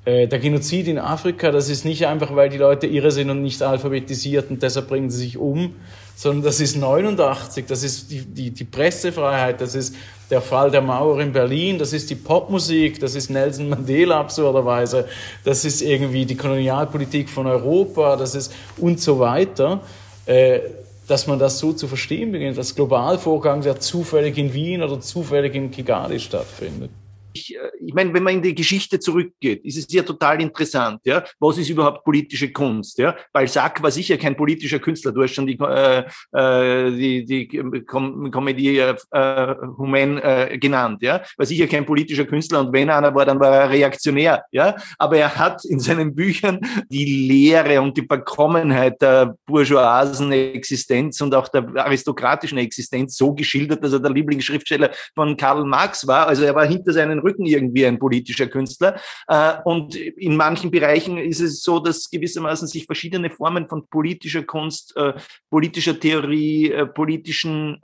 Äh, der Genozid in Afrika, das ist nicht einfach, weil die Leute irre sind und nicht alphabetisiert und deshalb bringen sie sich um, sondern das ist 89, das ist die, die, die Pressefreiheit, das ist der Fall der Mauer in Berlin, das ist die Popmusik, das ist Nelson Mandela absurderweise, das ist irgendwie die Kolonialpolitik von Europa, das ist und so weiter. Äh, dass man das so zu verstehen beginnt, als Globalvorgang, der zufällig in Wien oder zufällig in Kigali stattfindet
ich, äh, ich meine, wenn man in die Geschichte zurückgeht, ist es ja total interessant, ja. Was ist überhaupt politische Kunst, ja? Balzac war sicher kein politischer Künstler. Du hast schon die, äh, äh die, die Comedie äh, Humaine äh, genannt, ja. War sicher kein politischer Künstler und wenn einer war, dann war er reaktionär, ja. Aber er hat in seinen Büchern die Leere und die Verkommenheit der bourgeoisen Existenz und auch der aristokratischen Existenz so geschildert, dass er der Lieblingsschriftsteller von Karl Marx war. Also er war hinter seinen Rücken irgendwie ein politischer Künstler. Äh, und in manchen Bereichen ist es so, dass gewissermaßen sich verschiedene Formen von politischer Kunst, äh, politischer Theorie, äh, politischen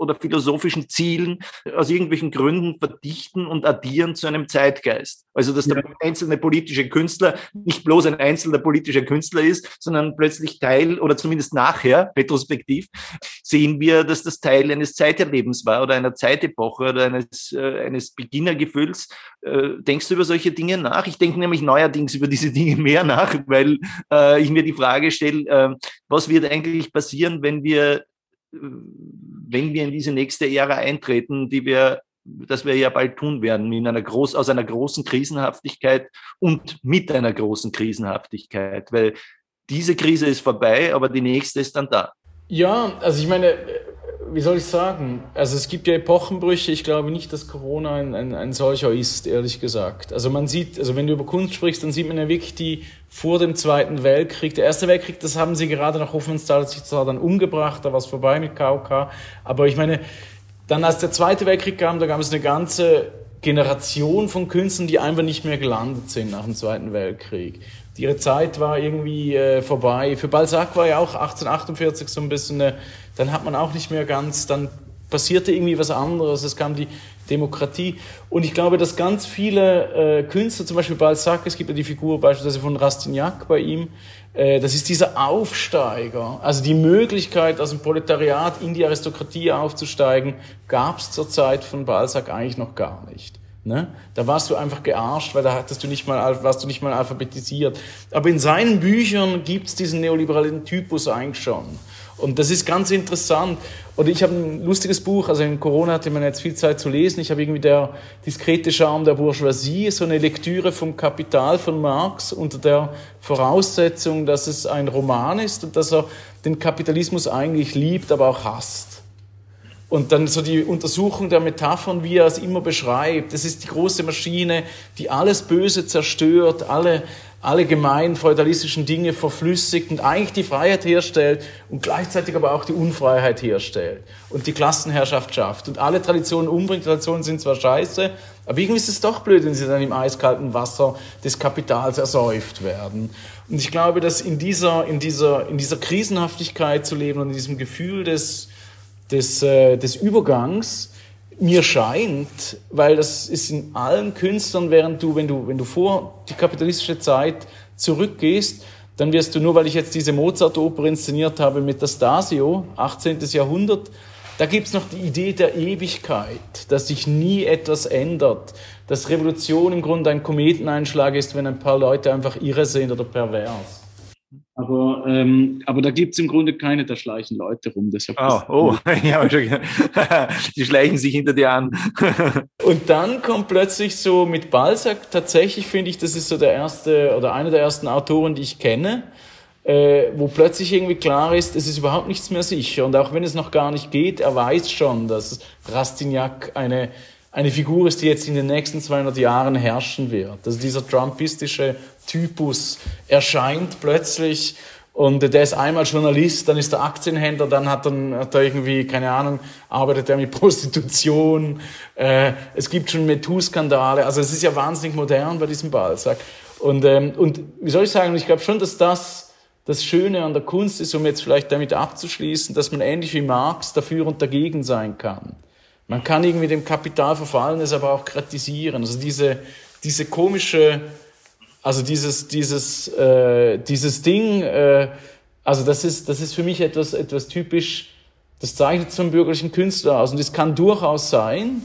oder philosophischen Zielen aus irgendwelchen Gründen verdichten und addieren zu einem Zeitgeist. Also dass der einzelne politische Künstler nicht bloß ein einzelner politischer Künstler ist, sondern plötzlich Teil oder zumindest nachher, retrospektiv, sehen wir, dass das Teil eines Zeiterlebens war oder einer Zeitepoche oder eines, äh, eines Beginnergefühls. Äh, denkst du über solche Dinge nach? Ich denke nämlich neuerdings über diese Dinge mehr nach, weil äh, ich mir die Frage stelle, äh, was wird eigentlich passieren, wenn wir wenn wir in diese nächste Ära eintreten, die wir, das wir ja bald tun werden, in einer groß, aus einer großen Krisenhaftigkeit und mit einer großen Krisenhaftigkeit, weil diese Krise ist vorbei, aber die nächste ist dann da.
Ja, also ich meine, wie soll ich sagen? Also es gibt ja Epochenbrüche. Ich glaube nicht, dass Corona ein, ein, ein, solcher ist, ehrlich gesagt. Also man sieht, also wenn du über Kunst sprichst, dann sieht man ja wirklich die vor dem Zweiten Weltkrieg. Der Erste Weltkrieg, das haben sie gerade nach Hoffmannsthal sich zwar dann umgebracht, da war es vorbei mit KOK. Aber ich meine, dann als der Zweite Weltkrieg kam, da gab es eine ganze Generation von Künstlern, die einfach nicht mehr gelandet sind nach dem Zweiten Weltkrieg. Ihre Zeit war irgendwie äh, vorbei. Für Balzac war ja auch 1848 so ein bisschen eine dann hat man auch nicht mehr ganz, dann passierte irgendwie was anderes, es kam die Demokratie. Und ich glaube, dass ganz viele äh, Künstler, zum Beispiel Balzac, es gibt ja die Figur beispielsweise von Rastignac bei ihm, äh, das ist dieser Aufsteiger. Also die Möglichkeit, aus dem Proletariat in die Aristokratie aufzusteigen, gab es zur Zeit von Balzac eigentlich noch gar nicht. Ne? Da warst du einfach gearscht, weil da hattest du nicht mal, warst du nicht mal alphabetisiert. Aber in seinen Büchern gibt es diesen neoliberalen Typus eigentlich schon. Und das ist ganz interessant. Und ich habe ein lustiges Buch, also in Corona hatte man jetzt viel Zeit zu lesen. Ich habe irgendwie der diskrete Charme der Bourgeoisie, so eine Lektüre vom Kapital von Marx unter der Voraussetzung, dass es ein Roman ist und dass er den Kapitalismus eigentlich liebt, aber auch hasst. Und dann so die Untersuchung der Metaphern, wie er es immer beschreibt. Das ist die große Maschine, die alles Böse zerstört, alle alle gemeinen feudalistischen Dinge verflüssigt und eigentlich die Freiheit herstellt und gleichzeitig aber auch die Unfreiheit herstellt und die Klassenherrschaft schafft und alle Traditionen umbringt. Traditionen sind zwar scheiße, aber irgendwie ist es doch blöd, wenn sie dann im eiskalten Wasser des Kapitals ersäuft werden. Und ich glaube, dass in dieser, in dieser, in dieser Krisenhaftigkeit zu leben und in diesem Gefühl des, des, äh, des Übergangs, mir scheint, weil das ist in allen Künstlern, während du, wenn du, wenn du vor die kapitalistische Zeit zurückgehst, dann wirst du nur, weil ich jetzt diese Mozart-Oper inszeniert habe mit Stasio, 18. Jahrhundert, da gibt's noch die Idee der Ewigkeit, dass sich nie etwas ändert, dass Revolution im Grunde ein Kometeneinschlag ist, wenn ein paar Leute einfach irre sind oder pervers.
Aber, ähm, aber da gibt es im Grunde keine, da schleichen Leute rum. Deshalb
oh, oh. ja, die schleichen sich hinter dir an.
und dann kommt plötzlich so mit Balzac, tatsächlich finde ich, das ist so der erste oder einer der ersten Autoren, die ich kenne, äh, wo plötzlich irgendwie klar ist, es ist überhaupt nichts mehr sicher. Und auch wenn es noch gar nicht geht, er weiß schon, dass Rastignac eine eine Figur ist, die jetzt in den nächsten 200 Jahren herrschen wird. Also dieser trumpistische Typus erscheint plötzlich und der ist einmal Journalist, dann ist er Aktienhändler, dann hat er, hat er irgendwie, keine Ahnung, arbeitet er mit Prostitution. Äh, es gibt schon MeToo-Skandale. Also es ist ja wahnsinnig modern bei diesem Balzac. Und, ähm, und wie soll ich sagen, ich glaube schon, dass das das Schöne an der Kunst ist, um jetzt vielleicht damit abzuschließen, dass man ähnlich wie Marx dafür und dagegen sein kann. Man kann irgendwie dem Kapital verfallen, es aber auch kritisieren. Also diese, diese komische Also dieses, dieses, äh, dieses Ding, äh, also das ist, das ist für mich etwas, etwas typisch, das zeichnet zum bürgerlichen Künstler aus. Und es kann durchaus sein,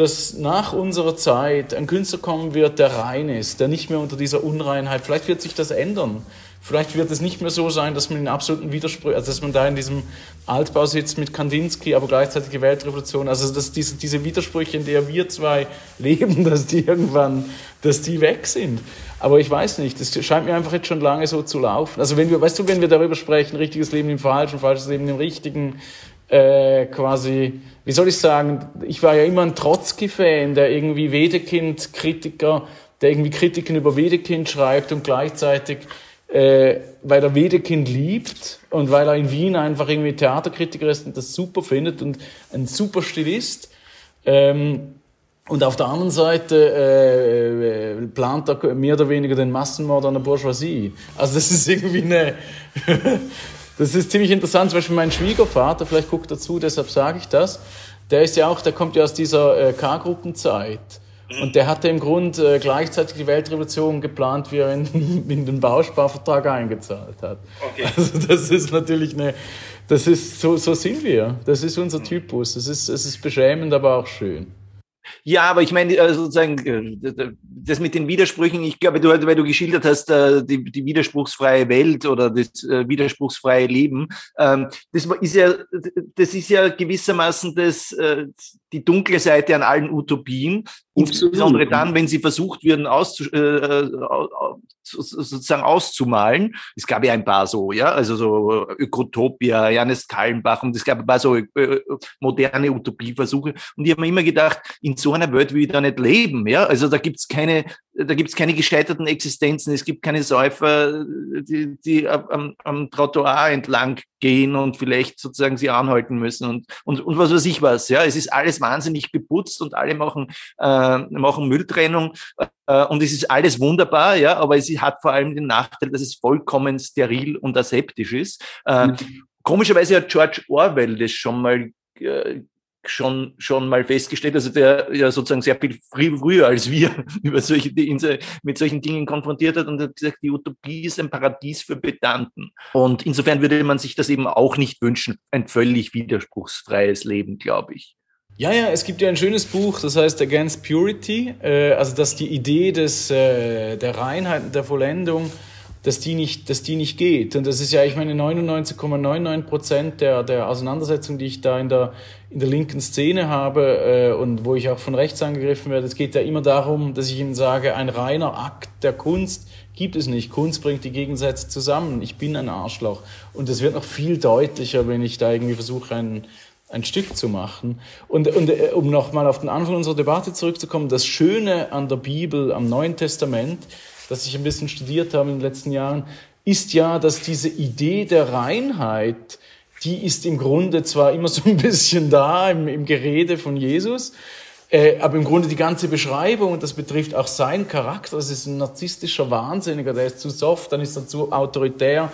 dass nach unserer Zeit ein Künstler kommen wird, der rein ist, der nicht mehr unter dieser Unreinheit, vielleicht wird sich das ändern. Vielleicht wird es nicht mehr so sein, dass man in absoluten Widerspruch, also dass man da in diesem Altbau sitzt mit Kandinsky, aber gleichzeitig die Weltrevolution, also dass diese, diese Widersprüche, in der wir zwei leben, dass die irgendwann, dass die weg sind. Aber ich weiß nicht, das scheint mir einfach jetzt schon lange so zu laufen. Also wenn wir, weißt du, wenn wir darüber sprechen, richtiges Leben im Falschen, falsches Leben im Richtigen, äh, quasi, wie soll ich sagen, ich war ja immer ein Trotzki-Fan, der irgendwie Wedekind-Kritiker, der irgendwie Kritiken über Wedekind schreibt und gleichzeitig, äh, weil er Wedekind liebt und weil er in Wien einfach irgendwie Theaterkritiker ist und das super findet und ein super Stilist. Ähm, und auf der anderen Seite äh, plant er mehr oder weniger den Massenmord an der Bourgeoisie. Also das ist irgendwie eine... das ist ziemlich interessant. Zum Beispiel mein Schwiegervater, vielleicht guckt dazu, deshalb sage ich das, der ist ja auch, der kommt ja aus dieser äh, K-Gruppenzeit. Und der hatte im Grunde äh, gleichzeitig die Weltrevolution geplant, wie er in, in den Bausparvertrag eingezahlt hat. Okay. Also das ist natürlich eine, das ist, so, so sind wir. Das ist unser Typus. Das ist, es ist beschämend, aber auch schön.
Ja, aber ich meine, äh, sozusagen, äh, das mit den Widersprüchen, ich glaube, du, weil du geschildert hast, äh, die, die widerspruchsfreie Welt oder das widerspruchsfreie Leben, ähm, das ist ja, das ist ja gewissermaßen das, die dunkle Seite an allen Utopien, insbesondere dann, wenn sie versucht würden, auszu, äh, sozusagen auszumalen. Es gab ja ein paar so, ja, also so Ökotopia, Janis Kallenbach und es gab ein paar so äh, moderne Utopieversuche. Und ich habe mir immer gedacht, in so einer Welt will ich da nicht leben, ja. Also da gibt's keine, da gibt's keine gescheiterten Existenzen, es gibt keine Säufer, die, die am, am Trottoir entlang gehen und vielleicht sozusagen sie anhalten müssen und, und, und was weiß ich was. Ja, es ist alles wahnsinnig geputzt und alle machen, äh, machen Mülltrennung äh, und es ist alles wunderbar, ja, aber es hat vor allem den Nachteil, dass es vollkommen steril und aseptisch ist. Äh, mhm. Komischerweise hat George Orwell das schon mal äh, schon, schon mal festgestellt, also der ja sozusagen sehr viel früher als wir über solche, mit solchen Dingen konfrontiert hat und hat gesagt, die Utopie ist ein Paradies für Pedanten. Und insofern würde man sich das eben auch nicht wünschen, ein völlig widerspruchsfreies Leben, glaube ich.
Ja, ja, es gibt ja ein schönes Buch, das heißt Against Purity, äh, also dass die Idee des, äh, der Reinheit, der Vollendung, dass die nicht, dass die nicht geht. Und das ist ja, ich meine, 99,99 Prozent der, der Auseinandersetzung, die ich da in der, in der linken Szene habe äh, und wo ich auch von rechts angegriffen werde, es geht ja immer darum, dass ich ihnen sage, ein reiner Akt der Kunst gibt es nicht. Kunst bringt die Gegensätze zusammen. Ich bin ein Arschloch. Und das wird noch viel deutlicher, wenn ich da irgendwie versuche, ein, ein Stück zu machen. Und, und äh, um nochmal auf den Anfang unserer Debatte zurückzukommen, das Schöne an der Bibel, am Neuen Testament, das ich ein bisschen studiert habe in den letzten Jahren, ist ja, dass diese Idee der Reinheit, die ist im Grunde zwar immer so ein bisschen da im, im Gerede von Jesus, äh, aber im Grunde die ganze Beschreibung, und das betrifft auch seinen Charakter, das ist ein narzisstischer Wahnsinniger, der ist zu soft, dann ist er zu autoritär,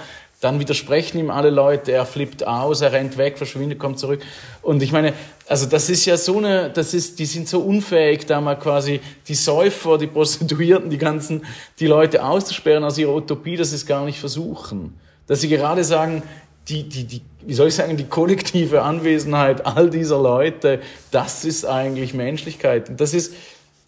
dann widersprechen ihm alle Leute, er flippt aus, er rennt weg, verschwindet, kommt zurück. Und ich meine, also das ist ja so eine, das ist, die sind so unfähig, da mal quasi die Säufer, die Prostituierten, die ganzen, die Leute auszusperren aus ihrer Utopie, dass sie es gar nicht versuchen. Dass sie gerade sagen, die, die, die, wie soll ich sagen, die kollektive Anwesenheit all dieser Leute, das ist eigentlich Menschlichkeit. Und das ist,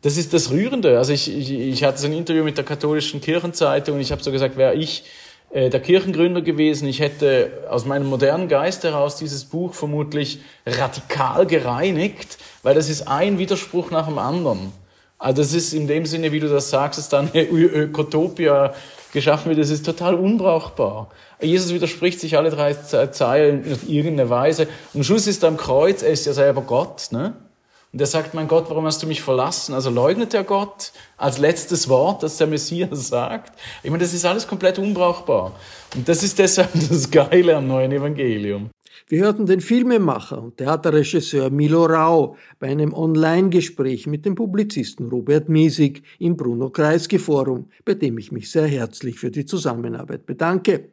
das ist das Rührende. Also ich, ich, ich hatte so ein Interview mit der katholischen Kirchenzeitung und ich habe so gesagt, wäre ich der Kirchengründer gewesen, ich hätte aus meinem modernen Geist heraus dieses Buch vermutlich radikal gereinigt, weil das ist ein Widerspruch nach dem anderen. Also das ist in dem Sinne, wie du das sagst, ist dann eine Ökotopia geschaffen wird, das ist total unbrauchbar. Jesus widerspricht sich alle drei Zeilen auf irgendeine Weise. Und am Schluss ist am Kreuz, er ist ja selber Gott, ne? Und er sagt, mein Gott, warum hast du mich verlassen? Also leugnet er Gott als letztes Wort, das der Messias sagt. Ich meine, das ist alles komplett unbrauchbar. Und das ist deshalb das Geile am neuen Evangelium.
Wir hörten den Filmemacher und Theaterregisseur Milo Rau bei einem Online-Gespräch mit dem Publizisten Robert Miesig im Bruno Kreisky Forum, bei dem ich mich sehr herzlich für die Zusammenarbeit bedanke.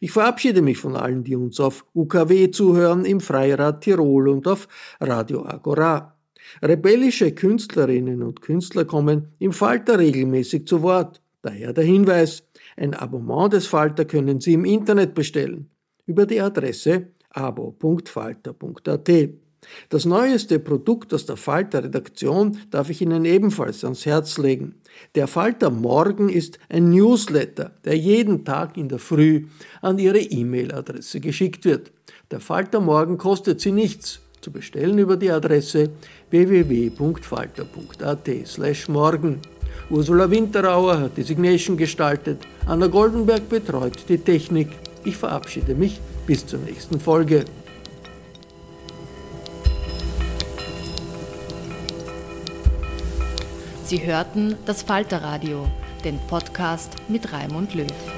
Ich verabschiede mich von allen, die uns auf UKW zuhören, im Freirad Tirol und auf Radio Agora. Rebellische Künstlerinnen und Künstler kommen im Falter regelmäßig zu Wort. Daher der Hinweis, ein Abonnement des Falter können Sie im Internet bestellen, über die Adresse abo.falter.at. Das neueste Produkt aus der Falter-Redaktion darf ich Ihnen ebenfalls ans Herz legen. Der Falter Morgen ist ein Newsletter, der jeden Tag in der Früh an Ihre E-Mail-Adresse geschickt wird. Der Falter Morgen kostet Sie nichts. Zu bestellen über die Adresse www.falter.at/morgen. Ursula Winterauer hat die Signation gestaltet, Anna Goldenberg betreut die Technik. Ich verabschiede mich bis zur nächsten Folge.
Sie hörten das Falterradio, den Podcast mit Raimund Löw.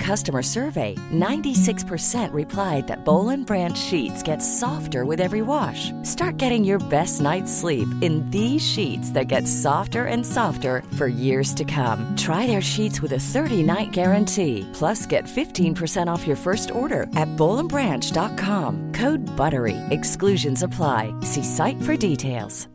customer survey, 96% replied that Bowl and Branch sheets get softer with every wash. Start getting your best night's sleep in these sheets that get softer and softer for years to come. Try their sheets with a 30-night guarantee. Plus, get 15% off your first order at bowlandbranch.com. Code BUTTERY. Exclusions apply. See site for details.